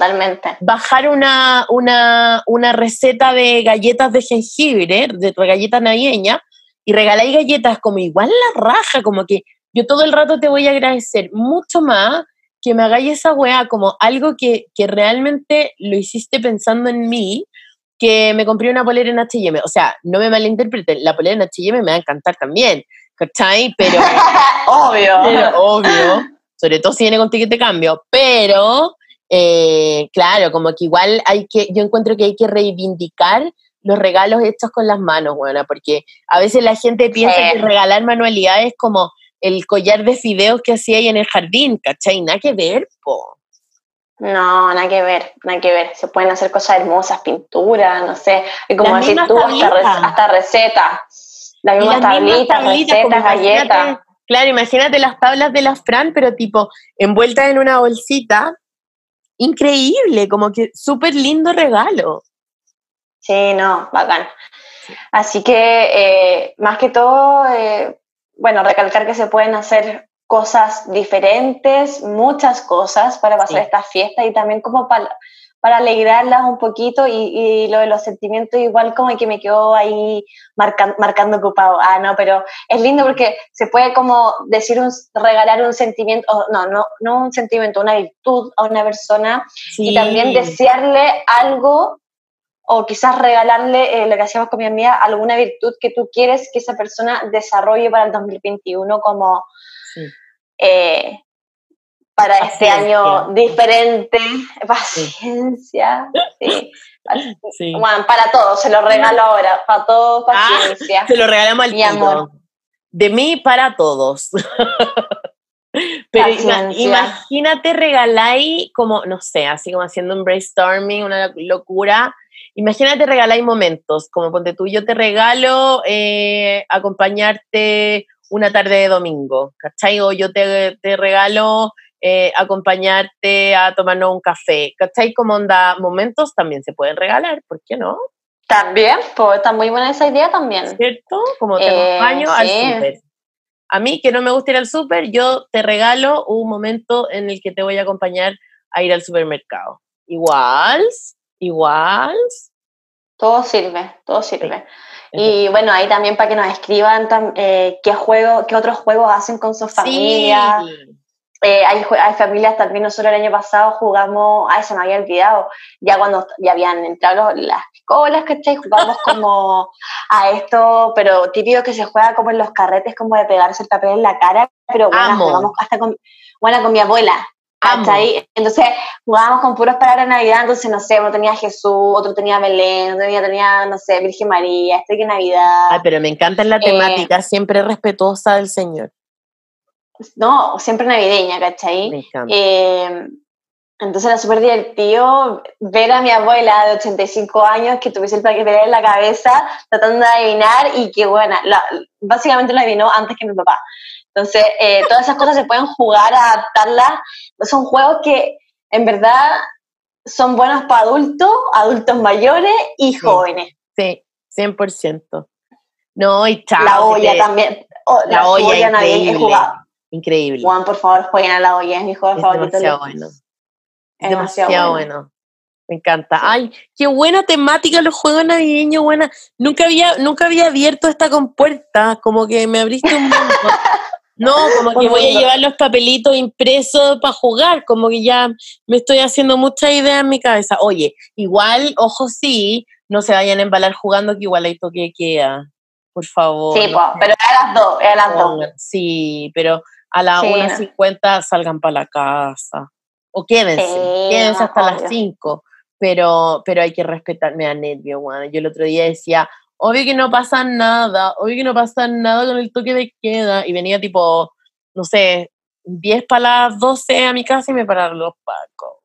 bajar una, una, una receta de galletas de jengibre, de galletas navideñas, y regaláis galletas como igual la raja, como que yo todo el rato te voy a agradecer mucho más que me hagáis esa weá como algo que, que realmente lo hiciste pensando en mí, que me compré una polera en H&M. O sea, no me malinterpreten, la polera en H&M me va a encantar también, ¿cachai? Pero... <laughs> obvio. obvio. Sobre todo si viene con ticket de cambio. Pero, eh, claro, como que igual hay que, yo encuentro que hay que reivindicar los regalos hechos con las manos, bueno, porque a veces la gente piensa que regalar manualidades es como el collar de fideos que hacía ahí en el jardín, ¿cachai? Nada que ver, po. No, nada que ver, nada que ver. Se pueden hacer cosas hermosas, pinturas, no sé. Y como decís tú, hasta, recetas. Las mismas tablitas, recetas, galletas. Claro, imagínate las tablas de la Fran, pero tipo envueltas en una bolsita. Increíble, como que súper lindo regalo. Sí, no, bacán. Así que, eh, más que todo, eh, bueno, recalcar que se pueden hacer cosas diferentes, muchas cosas para pasar esta fiesta y también como para, para alegrarlas un poquito y, lo de los sentimientos igual como que me quedó ahí marcando ocupado. Ah, no, pero es lindo porque se puede como decir, un, regalar un sentimiento, no, no, no un sentimiento, una virtud a una persona y también desearle algo o quizás regalarle, eh, lo que hacíamos con mi amiga, alguna virtud que tú quieres que esa persona desarrolle para el 2021 como eh, para este año diferente, paciencia, sí. Bueno, para todos, se lo regalo ahora, para todos, ah, paciencia. se lo regalamos al mi amor. De mí para todos. <laughs> Pero imagínate regaláis como, no sé, así como haciendo un brainstorming, una locura. Imagínate regaláis momentos, como ponte tú, yo te regalo eh, acompañarte una tarde de domingo, ¿cachai? O yo te, te regalo eh, acompañarte a tomarnos un café, ¿cachai? Como onda, momentos también se pueden regalar, ¿por qué no? También, pues está muy buena esa idea también. ¿Cierto? Como te eh, acompaño al súper. A mí, que no me gusta ir al súper, yo te regalo un momento en el que te voy a acompañar a ir al supermercado. Igual, igual. Todo sirve, todo sirve. Y bueno, ahí también para que nos escriban eh, qué juego, qué otros juegos hacen con sus familias. Eh, hay, hay, familias también, nosotros el año pasado jugamos, ay, se me había olvidado, ya cuando ya habían entrado las escuelas, ¿cachai? Jugamos <laughs> como a esto, pero típico que se juega como en los carretes, como de pegarse el papel en la cara, pero bueno, jugamos hasta con, bueno, con mi abuela, ¿cachai? Entonces jugábamos con puros palabras de Navidad, entonces no sé, uno tenía Jesús, otro tenía Belén, otro tenía, tenía no sé, Virgen María, este que Navidad. Ay, pero me encanta la temática, eh, siempre respetuosa del Señor no, siempre navideña, ¿cachai? Eh, entonces era súper divertido ver a mi abuela de 85 años que tuviese el paquete en la cabeza tratando de adivinar y que, bueno, básicamente lo adivinó antes que mi papá. Entonces, eh, todas esas cosas se pueden jugar, adaptarlas. Son juegos que en verdad son buenos para adultos, adultos mayores y jóvenes. Sí, 100%. No, y chao. La olla también. Oh, la, olla, navideña he jugado. Increíble. Juan, por favor, jueguen a la olla, es mi juego es favorito. Demasiado bueno. Es demasiado, bueno. Me encanta. Ay, qué buena temática los juegos navideños, buena. Nunca había, nunca había abierto esta compuerta, como que me abriste un mundo. <laughs> No, <laughs> como que voy a llevar los papelitos impresos para jugar, como que ya me estoy haciendo mucha idea en mi cabeza. Oye, igual, ojo sí, no se vayan a embalar jugando, que igual hay toque queda. Por favor. Sí, pero a las dos, a las dos. Sí, pero a las 1.50 salgan para la casa. O quédense, quédense hasta las 5. Pero, pero hay que respetar, me da nervio, bueno. Yo el otro día decía, obvio que no pasa nada, obvio que no pasa nada con el toque de queda. Y venía tipo, no sé, 10 para las 12 a mi casa y me pararon los pacos.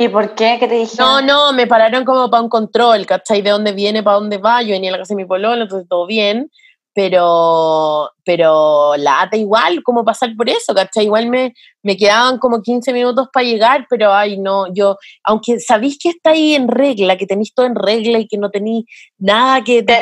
¿Y por qué? ¿Qué te dijeron? No, no, me pararon como para un control, ¿cachai? ¿De dónde viene, para dónde va? Yo venía a la casa de mi pololo, entonces todo bien pero, pero lata igual, como pasar por eso, ¿cachai? Igual me, me quedaban como 15 minutos para llegar, pero ay, no, yo, aunque sabéis que está ahí en regla, que tenéis todo en regla y que no tenéis nada que te,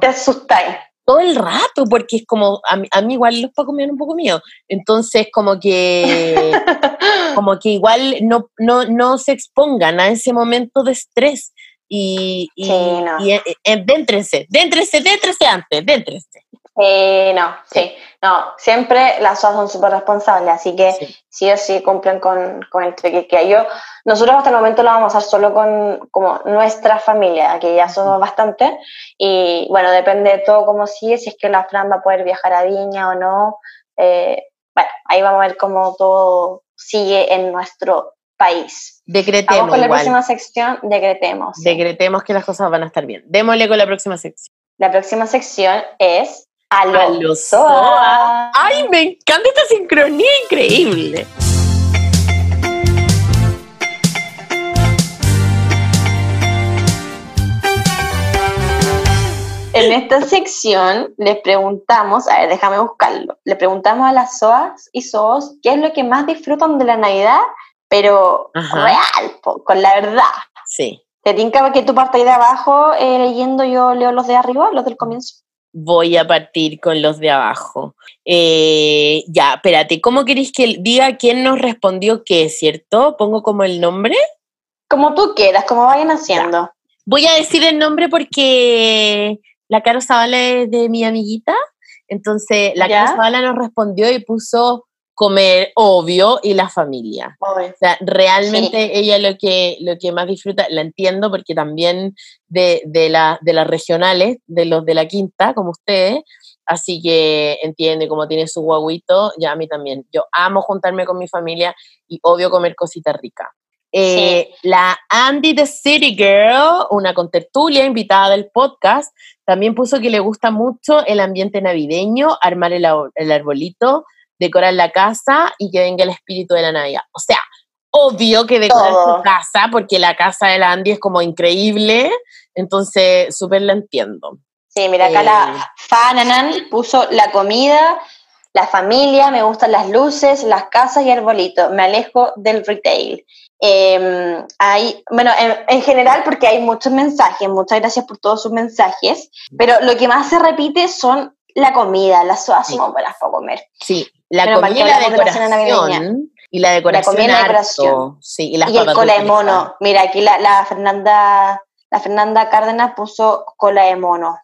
te, asustáis. Todo el rato, porque es como, a mí, a mí igual los pacos me dan un poco miedo. Entonces, como que, <laughs> como que igual no, no, no se expongan a ese momento de estrés y, y, no. y eh, déntrense, déntrense, déntrense antes, déntrense. Eh, no, sí, no, siempre las SOAS son súper responsables, así que sí. o sí cumplen con, con el que hay. Yo, nosotros hasta el momento lo vamos a hacer solo con como nuestra familia, que ya somos bastante, y bueno, depende de todo cómo sigue, si es que la Fran va a poder viajar a Viña o no. Eh, bueno, ahí vamos a ver cómo todo sigue en nuestro país. Decretemos. Vamos con la próxima sección, decretemos. Decretemos que las cosas van a estar bien. Démosle con la próxima sección. La próxima sección es a los ¡Ay, me encanta esta sincronía increíble! En esta sección les preguntamos, a ver, déjame buscarlo, le preguntamos a las SOAS y SOAS qué es lo que más disfrutan de la Navidad pero real, con la verdad. Sí. ¿Te tinca que tú partas de abajo eh, leyendo, yo leo los de arriba, los del comienzo? Voy a partir con los de abajo. Eh, ya, espérate, ¿cómo queréis que diga quién nos respondió qué, cierto? ¿Pongo como el nombre? Como tú quieras, como vayan haciendo. Voy a decir el nombre porque la Caro Zavala es de mi amiguita. Entonces, la Caro Zavala nos respondió y puso comer, obvio, y la familia. O sea, realmente ella lo que, lo que más disfruta, la entiendo porque también de, de, la, de las regionales, de los de la quinta, como ustedes, así que entiende cómo tiene su guaguito, ya a mí también. Yo amo juntarme con mi familia y obvio comer cositas ricas. Eh, la Andy the City Girl, una contertulia invitada del podcast, también puso que le gusta mucho el ambiente navideño, armar el, el arbolito, decorar la casa y que venga el espíritu de la Navidad. O sea, obvio que decorar su casa, porque la casa de la Andy es como increíble, entonces súper la entiendo. Sí, mira, acá la eh, Fananan puso la comida, la familia, me gustan las luces, las casas y arbolito, me alejo del retail. Eh, hay, bueno, en, general porque hay muchos mensajes, muchas gracias por todos sus mensajes, pero lo que más se repite son la comida, las sodas sí. para comer. Sí, la comida y la decoración. Y la decoración. La decoración. Sí, y, las y el cola de mono. Mira, aquí la, la, Fernanda, la Fernanda Cárdenas puso cola de mono.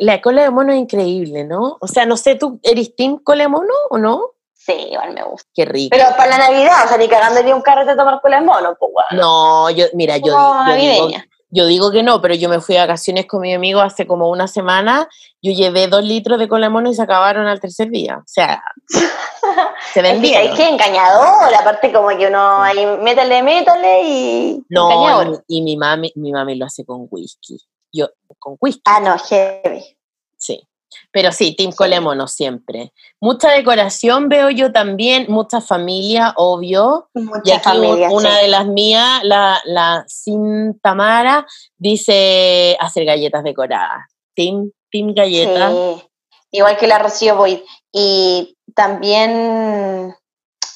La cola de mono es increíble, ¿no? O sea, no sé, ¿tú eres team cola de mono o no? Sí, igual me gusta. Qué rico. Pero para la Navidad, o sea, ni cagándole un carrete a tomar cola de mono, pues No, yo, mira, yo, yo, digo, yo digo que no, pero yo me fui a vacaciones con mi amigo hace como una semana, yo llevé dos litros de cola mono y se acabaron al tercer día. O sea, <laughs> se vendieron. Es que, engañador, aparte como que uno ahí, métale, métale y... No, y, y, mi mami, mi mami lo hace con whisky. Yo, con whisky. Ah, no, heavy. Sí. Pero sí, Team Colemono siempre. Mucha decoración veo yo también, mucha familia, obvio. y aquí una de las mías, la, la Sin Tamara, dice hacer galletas decoradas. Team, team Galletas. Igual que la Rocío Boyd. Y también.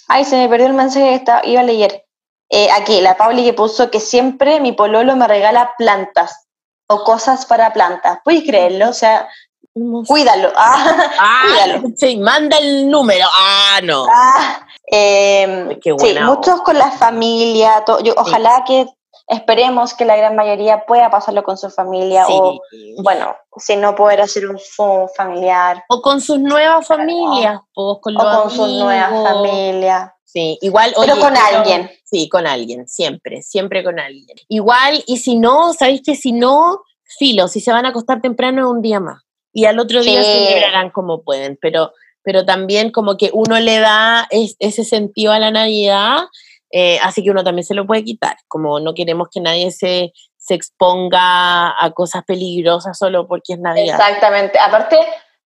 Ay, se me perdió el mensaje que estaba, iba a leer. Eh, aquí, la Pauli que puso que siempre mi pololo me regala plantas o cosas para plantas. ¿Puedes creerlo? O sea, Cuídalo. Ah, <laughs> ah, cuídalo. Sí, manda el número. Ah, no. Ah, em, sí, muchos con la familia. yo, ojalá que esperemos que la gran mayoría pueda pasarlo con su familia o, bueno, si no poder hacer un Zoom familiar. O con sus nuevas familias. O con, sus nuevas familias. Sí, igual. Pero con alguien. Sí, con alguien, siempre, siempre con alguien. Igual, y si no, ¿sabéis que si no, filo, si se van a acostar temprano es un día más y al otro día se celebrarán como pueden, pero, pero también como que uno le da ese sentido a la Navidad, eh, así que uno también se lo puede quitar, como no queremos que nadie se, se exponga a cosas peligrosas solo porque es Navidad. Exactamente, aparte,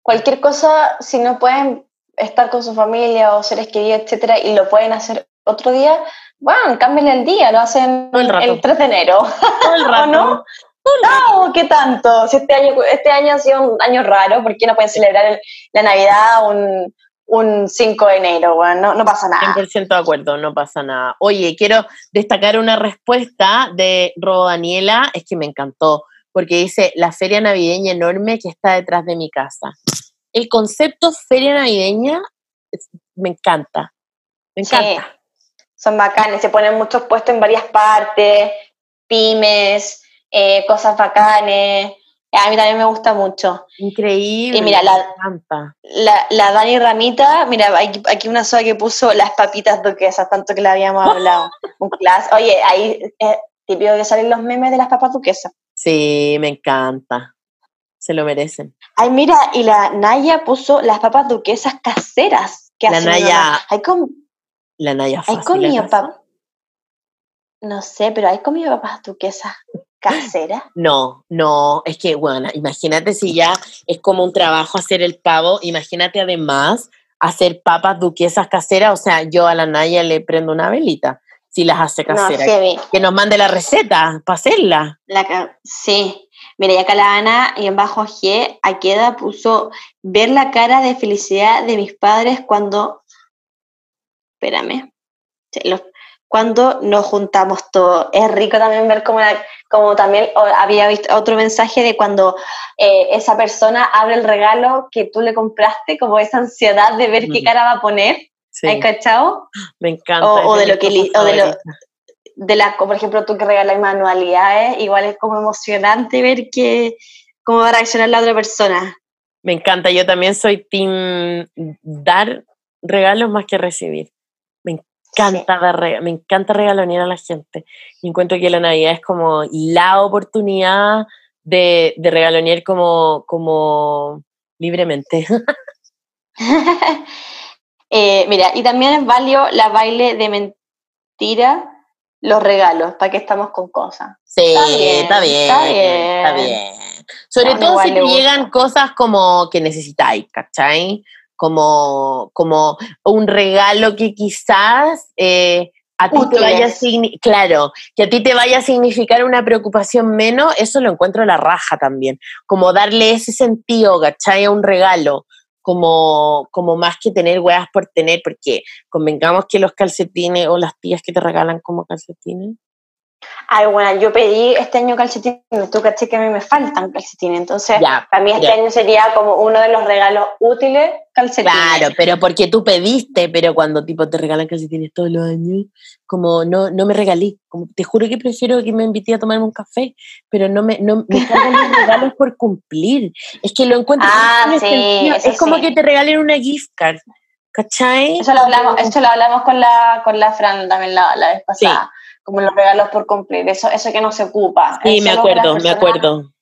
cualquier cosa, si no pueden estar con su familia o seres queridos, etcétera, y lo pueden hacer otro día, bueno, cambien el día, lo hacen el, el 3 de enero. Todo el <laughs> rato. no? No, ¿qué tanto? Si este año, este año ha sido un año raro, ¿por qué no pueden celebrar la Navidad un, un 5 de enero? Bueno, no, pasa nada. 100% de acuerdo, no pasa nada. Oye, quiero destacar una respuesta de Robo Daniela, es que me encantó, porque dice, la feria navideña enorme que está detrás de mi casa. El concepto feria navideña me encanta, me encanta. son bacanes, se ponen muchos puestos en varias partes, pymes, eh, cosas bacanes. A mí también me gusta mucho. Increíble. Y mira, la, la, la, Dani Ramita, mira, hay aquí una sola que puso las papitas duquesas, tanto que la habíamos <laughs> hablado. Un class. Oye, ahí eh, típico que salen los memes de las papas duquesas. Sí, me encanta. Se lo merecen. Ay, mira, y la Naya puso las papas duquesas caseras. Que la Naya. Hay com la Naya Hay comido No sé, pero hay comido papas duquesas casera? No, no, es que, bueno, imagínate si ya es como un trabajo hacer el pavo, imagínate además hacer papas duquesas caseras, o sea, yo a la Naya le prendo una velita si las hace caseras. que nos mande la receta para hacerla. La, sí. Mira, y acá la Ana y en bajo G, queda puso ver la cara de felicidad de mis padres cuando. Espérame. Los, cuando nos juntamos todos. Es rico también ver cómo, como también había visto otro mensaje de cuando eh, esa persona abre el regalo que tú le compraste, como esa ansiedad de ver qué mm. cara va a poner. ¿Hay cachado? Me encanta. O, de lo que o de lo, de la, por ejemplo, tú que regalas manualidades, igual es como emocionante ver que, cómo va a reaccionar la otra persona. Me encanta, yo también soy team dar regalos más que recibir encanta me encanta regalonear a la gente. Y encuentro que la Navidad es como la oportunidad de, de regalonear como, como libremente. <laughs> Eh, mira, y también es válido la baile de mentira, los regalos, para que estamos con cosas. Sí, está bien, está bien. Sobre todo si te llegan cosas como que necesitáis, ¿cachai? Como, como un regalo que quizás eh, a ti te vaya a claro, que a ti te vaya a significar una preocupación menos, eso lo encuentro a la raja también, como darle ese sentido, ¿cachai? A un regalo, como, como más que tener weas por tener, porque convengamos que los calcetines o las tías que te regalan como calcetines, Ay, bueno, yo pedí este año calcetines, tú caché que a mí me faltan calcetines, entonces para mí este año sería como uno de los regalos útiles calcetines. Claro, pero porque tú pediste, pero cuando tipo te regalan calcetines todos los años, como no, no me regalé, como, te juro que prefiero que me invite a tomarme un café, pero no me, no, me cargan los regalos por cumplir. Es que lo encuentro. Ah, sí, es como que te regalen una gift card. ¿Cachai? Eso lo hablamos, eso lo hablamos con la, con la Fran también la, la vez pasada como los regalos por cumplir, eso, eso que no se ocupa. Sí, me acuerdo, me acuerdo.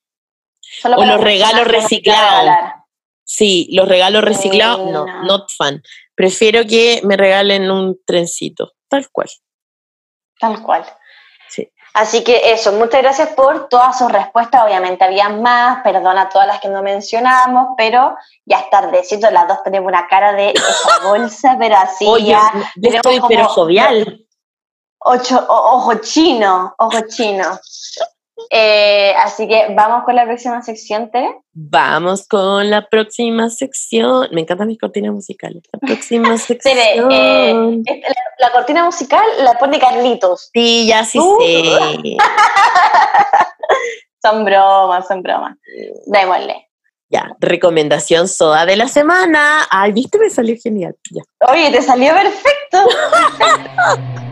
O los regalos reciclados. Sí, los regalos reciclados, no, no, not fan. Prefiero que me regalen un trencito, tal cual. Tal cual. Sí. Así que eso, muchas gracias por todas sus respuestas. Obviamente había más, perdona a todas las que no mencionamos, pero ya es tardecito, las dos tenemos una cara de esa <laughs> bolsa, pero así Oye, ya. estoy pero jovial. Ocho, ojo chino, ojo chino. Eh, así que vamos con la próxima sección, Tere. Vamos con la próxima sección. Me encantan mis cortinas musicales. La próxima sección. <laughs> Tere, eh, la, cortina musical la pone Carlitos. Sí, ya sí uh. sé. <laughs> son bromas, son bromas. Démosle. Ya, recomendación soda de la semana. Ay, viste, me salió genial. Ya. Oye, te salió perfecto. <laughs>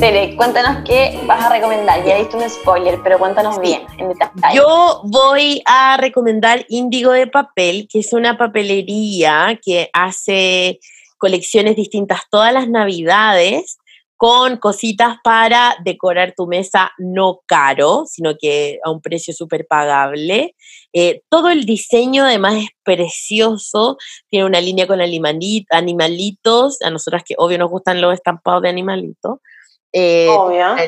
Tere, cuéntanos qué vas a recomendar. Ya diste un spoiler, pero cuéntanos bien, en Yo voy a recomendar Índigo de Papel, que es una papelería que hace colecciones distintas todas las navidades con cositas para decorar tu mesa no caro, sino que a un precio súper pagable. Eh, todo el diseño además es precioso, tiene una línea con animalitos, a nosotras que obvio nos gustan los estampados de animalitos, eh,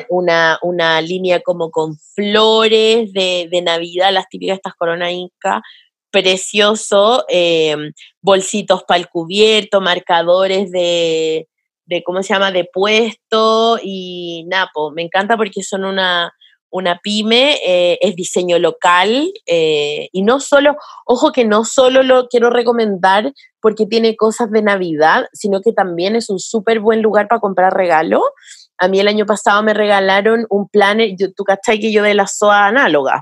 una, una, línea como con flores de, de, Navidad, las típicas estas corona inca, precioso, eh, bolsitos para el cubierto, marcadores de, de, ¿cómo se llama?, de puesto y Napo, me encanta porque son una, una pyme, eh, es diseño local y no solo, ojo que no solo lo quiero recomendar porque tiene cosas de Navidad, sino que también es un súper buen lugar para comprar regalos a mí el año pasado me regalaron un planner, yo, tú cachai que yo de las SOA análogas,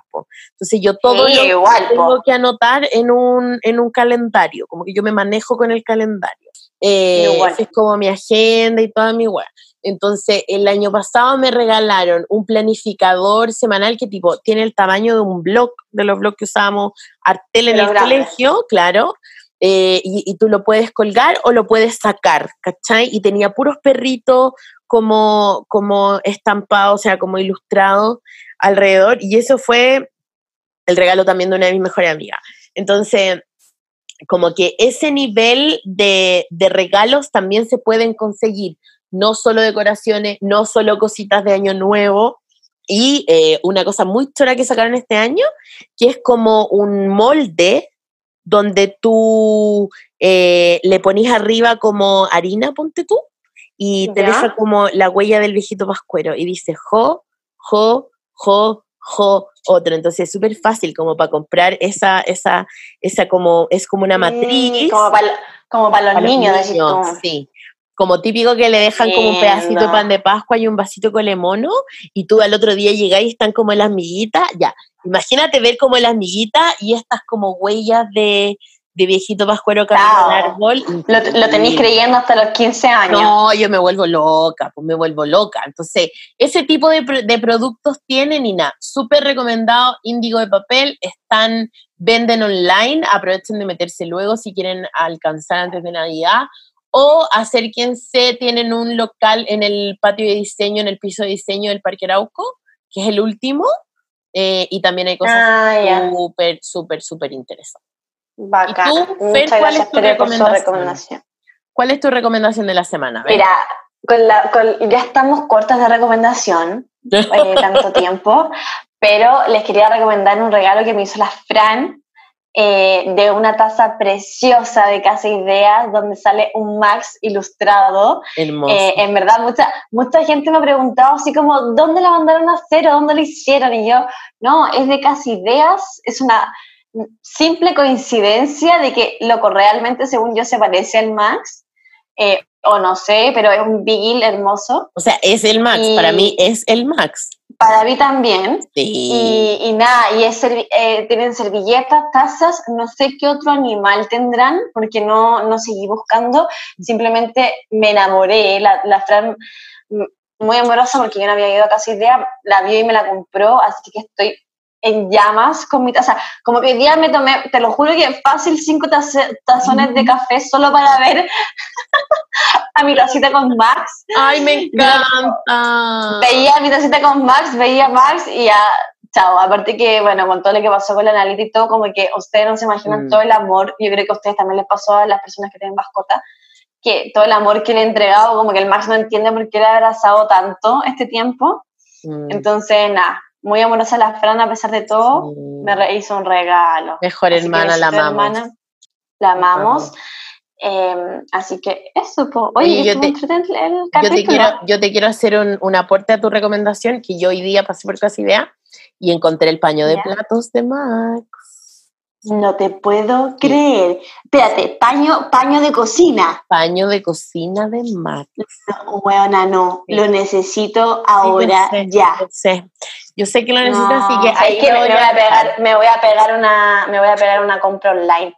entonces yo todo lo tengo que anotar en un, en un calendario, como que yo me manejo con el calendario. Eh, es como mi agenda y toda mi web. Entonces, el año pasado me regalaron un planificador semanal que tipo tiene el tamaño de un blog, de los blogs que usábamos Artel en el colegio, claro. Eh, y, tú lo puedes colgar o lo puedes sacar, ¿cachai? Y tenía puros perritos, como, como estampado, o sea, como ilustrado alrededor. Y eso fue el regalo también de una de mis mejores amigas. Entonces, como que ese nivel de, regalos también se pueden conseguir, no solo decoraciones, no solo cositas de año nuevo, y eh, una cosa muy chora que sacaron este año, que es como un molde donde tú eh, le pones arriba como harina, ponte tú, y te deja como la huella del viejito pascuero y dice jo, jo, jo, jo, otro. Entonces es súper fácil como para comprar esa, esa, esa como, es como una matriz. como para, los niños, Sí. Como típico que le dejan como un pedacito de pan de Pascua y un vasito con mono, y tú al otro día llegáis y están como las miguitas, ya. Imagínate ver como las miguitas y estas como huellas de, de viejito pascuero caminando en árbol. Lo, tenéis creyendo hasta los 15 años. No, yo me vuelvo loca, pues me vuelvo loca. Entonces, ese tipo de, de productos tienen y nada, súper recomendado, índigo de papel, están, venden online, aprovechen de meterse luego si quieren alcanzar antes de Navidad. O acérquense, tienen un local en el patio de diseño, en el piso de diseño del Parque Arauco, que es el último, eh, y también hay cosas ah, súper, súper, súper interesantes. Bacán. ¿Y tú, Fer, cuál es tu recomendación? ¿Cuál es tu recomendación de la semana? Mira, ya estamos cortas de recomendación, <laughs> eh, tanto tiempo, pero les quería recomendar un regalo que me hizo la Fran eh, de una taza preciosa de Casa Ideas, donde sale un Max ilustrado. Eh, en verdad, mucha, mucha gente me ha preguntado así como, ¿dónde la mandaron a hacer o dónde lo hicieron? Y yo, no, es de Casa Ideas, es una simple coincidencia de que loco realmente, según yo, se parece al Max. Eh, o no sé, pero es un Bigil hermoso. O sea, es el Max, para mí es el Max. Para mí también. Sí. Y, nada, y es eh, tienen servilletas, tazas, no sé qué otro animal tendrán, porque no, no seguí buscando, simplemente me enamoré, la, la Fran muy amorosa porque yo no había ido a casi idea, la vio y me la compró, así que estoy en llamas con mi taza. Como que hoy día me tomé, te lo juro que fácil cinco tazones de café solo para ver <laughs> a mi tacita con Max. Ay, me encanta. Veía mi tacita con Max, veía Max y ya, chao. Aparte que, bueno, con todo lo que pasó con la analítica y todo, como que ustedes no se imaginan mm. todo el amor, yo creo que a ustedes también les pasó a las personas que tienen mascota, que todo el amor que le he entregado, como que el Max no entiende por qué le ha abrazado tanto este tiempo. Mm. Entonces, nada, muy amorosa la Fran a pesar de todo, me hizo un regalo. Mejor hermana, la amamos. la amamos. Em, así que eso, oye, yo, te, el yo, te, quiero, yo te quiero hacer un, un, aporte a tu recomendación, que yo hoy día pasé por Casi Idea y encontré el paño de platos de Max. No te puedo creer. Espérate, paño, paño de cocina. Paño de cocina de Max. No, buena, no. Lo necesito ahora ya. Yo sé. Yo sé que lo necesito, así que, me, voy a pegar, me voy a pegar una, me voy a pegar una compra online.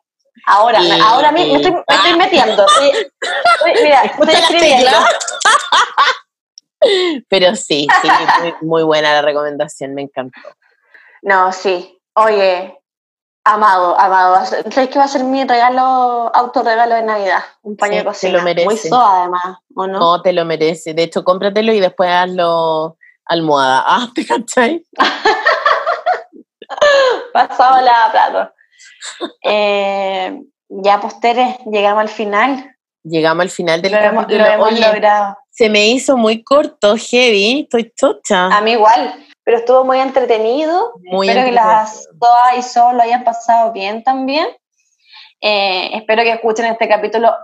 Ahora, ahora mismo me estoy, me estoy metiendo. mira, <laughs> estoy escribiendo. <laughs> Pero sí, sí, muy, muy buena la recomendación, me encantó. No, sí. Oye, Amado, amado. ¿Sabes que va a ser mi regalo, autorregalo de Navidad? Un paño de cocina. Te lo merece. Muy suave, además, ¿o no? No, te lo merece. De hecho, cómpratelo y después hazlo almohada. <laughs> Ah, ¿te cachai? <laughs> Pasado la plato. Eh, ya, posteres, llegamos al final. Llegamos al final del capítulo. Lo hemos logrado. Se me hizo muy corto, heavy. Estoy chocha. A mí igual pero estuvo muy entretenido. Muy espero que las todas y solo lo hayan pasado bien también. Eh, espero que escuchen este capítulo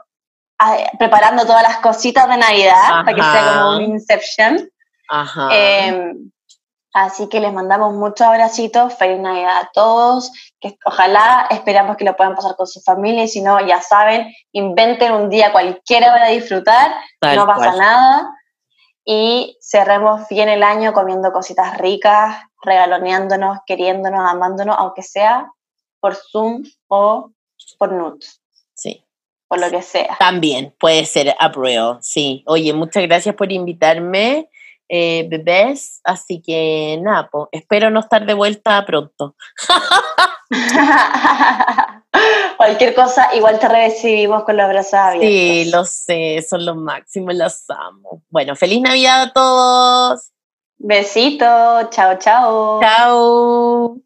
ah, preparando todas las cositas de Navidad para que sea como un Inception. Ajá. Em, así que les mandamos muchos abracitos, feliz Navidad a todos, que ojalá esperamos que lo puedan pasar con su familia y si no, ya saben, inventen un día cualquiera para disfrutar, no pasa nada y cerremos bien el año comiendo cositas ricas, regaloneándonos, queriéndonos, amándonos, aunque sea por Zoom o por Nuts. Sí. Por lo que sea. También puede ser a sí. Oye, muchas gracias por invitarme, eh, bebés. Así que nada, espero no estar de vuelta pronto. <laughs> <laughs> Cualquier cosa, igual te recibimos con los brazos abiertos. Sí, lo sé, son los máximos, los amo. Bueno, feliz Navidad a todos. Besitos, chao, chao. Chao.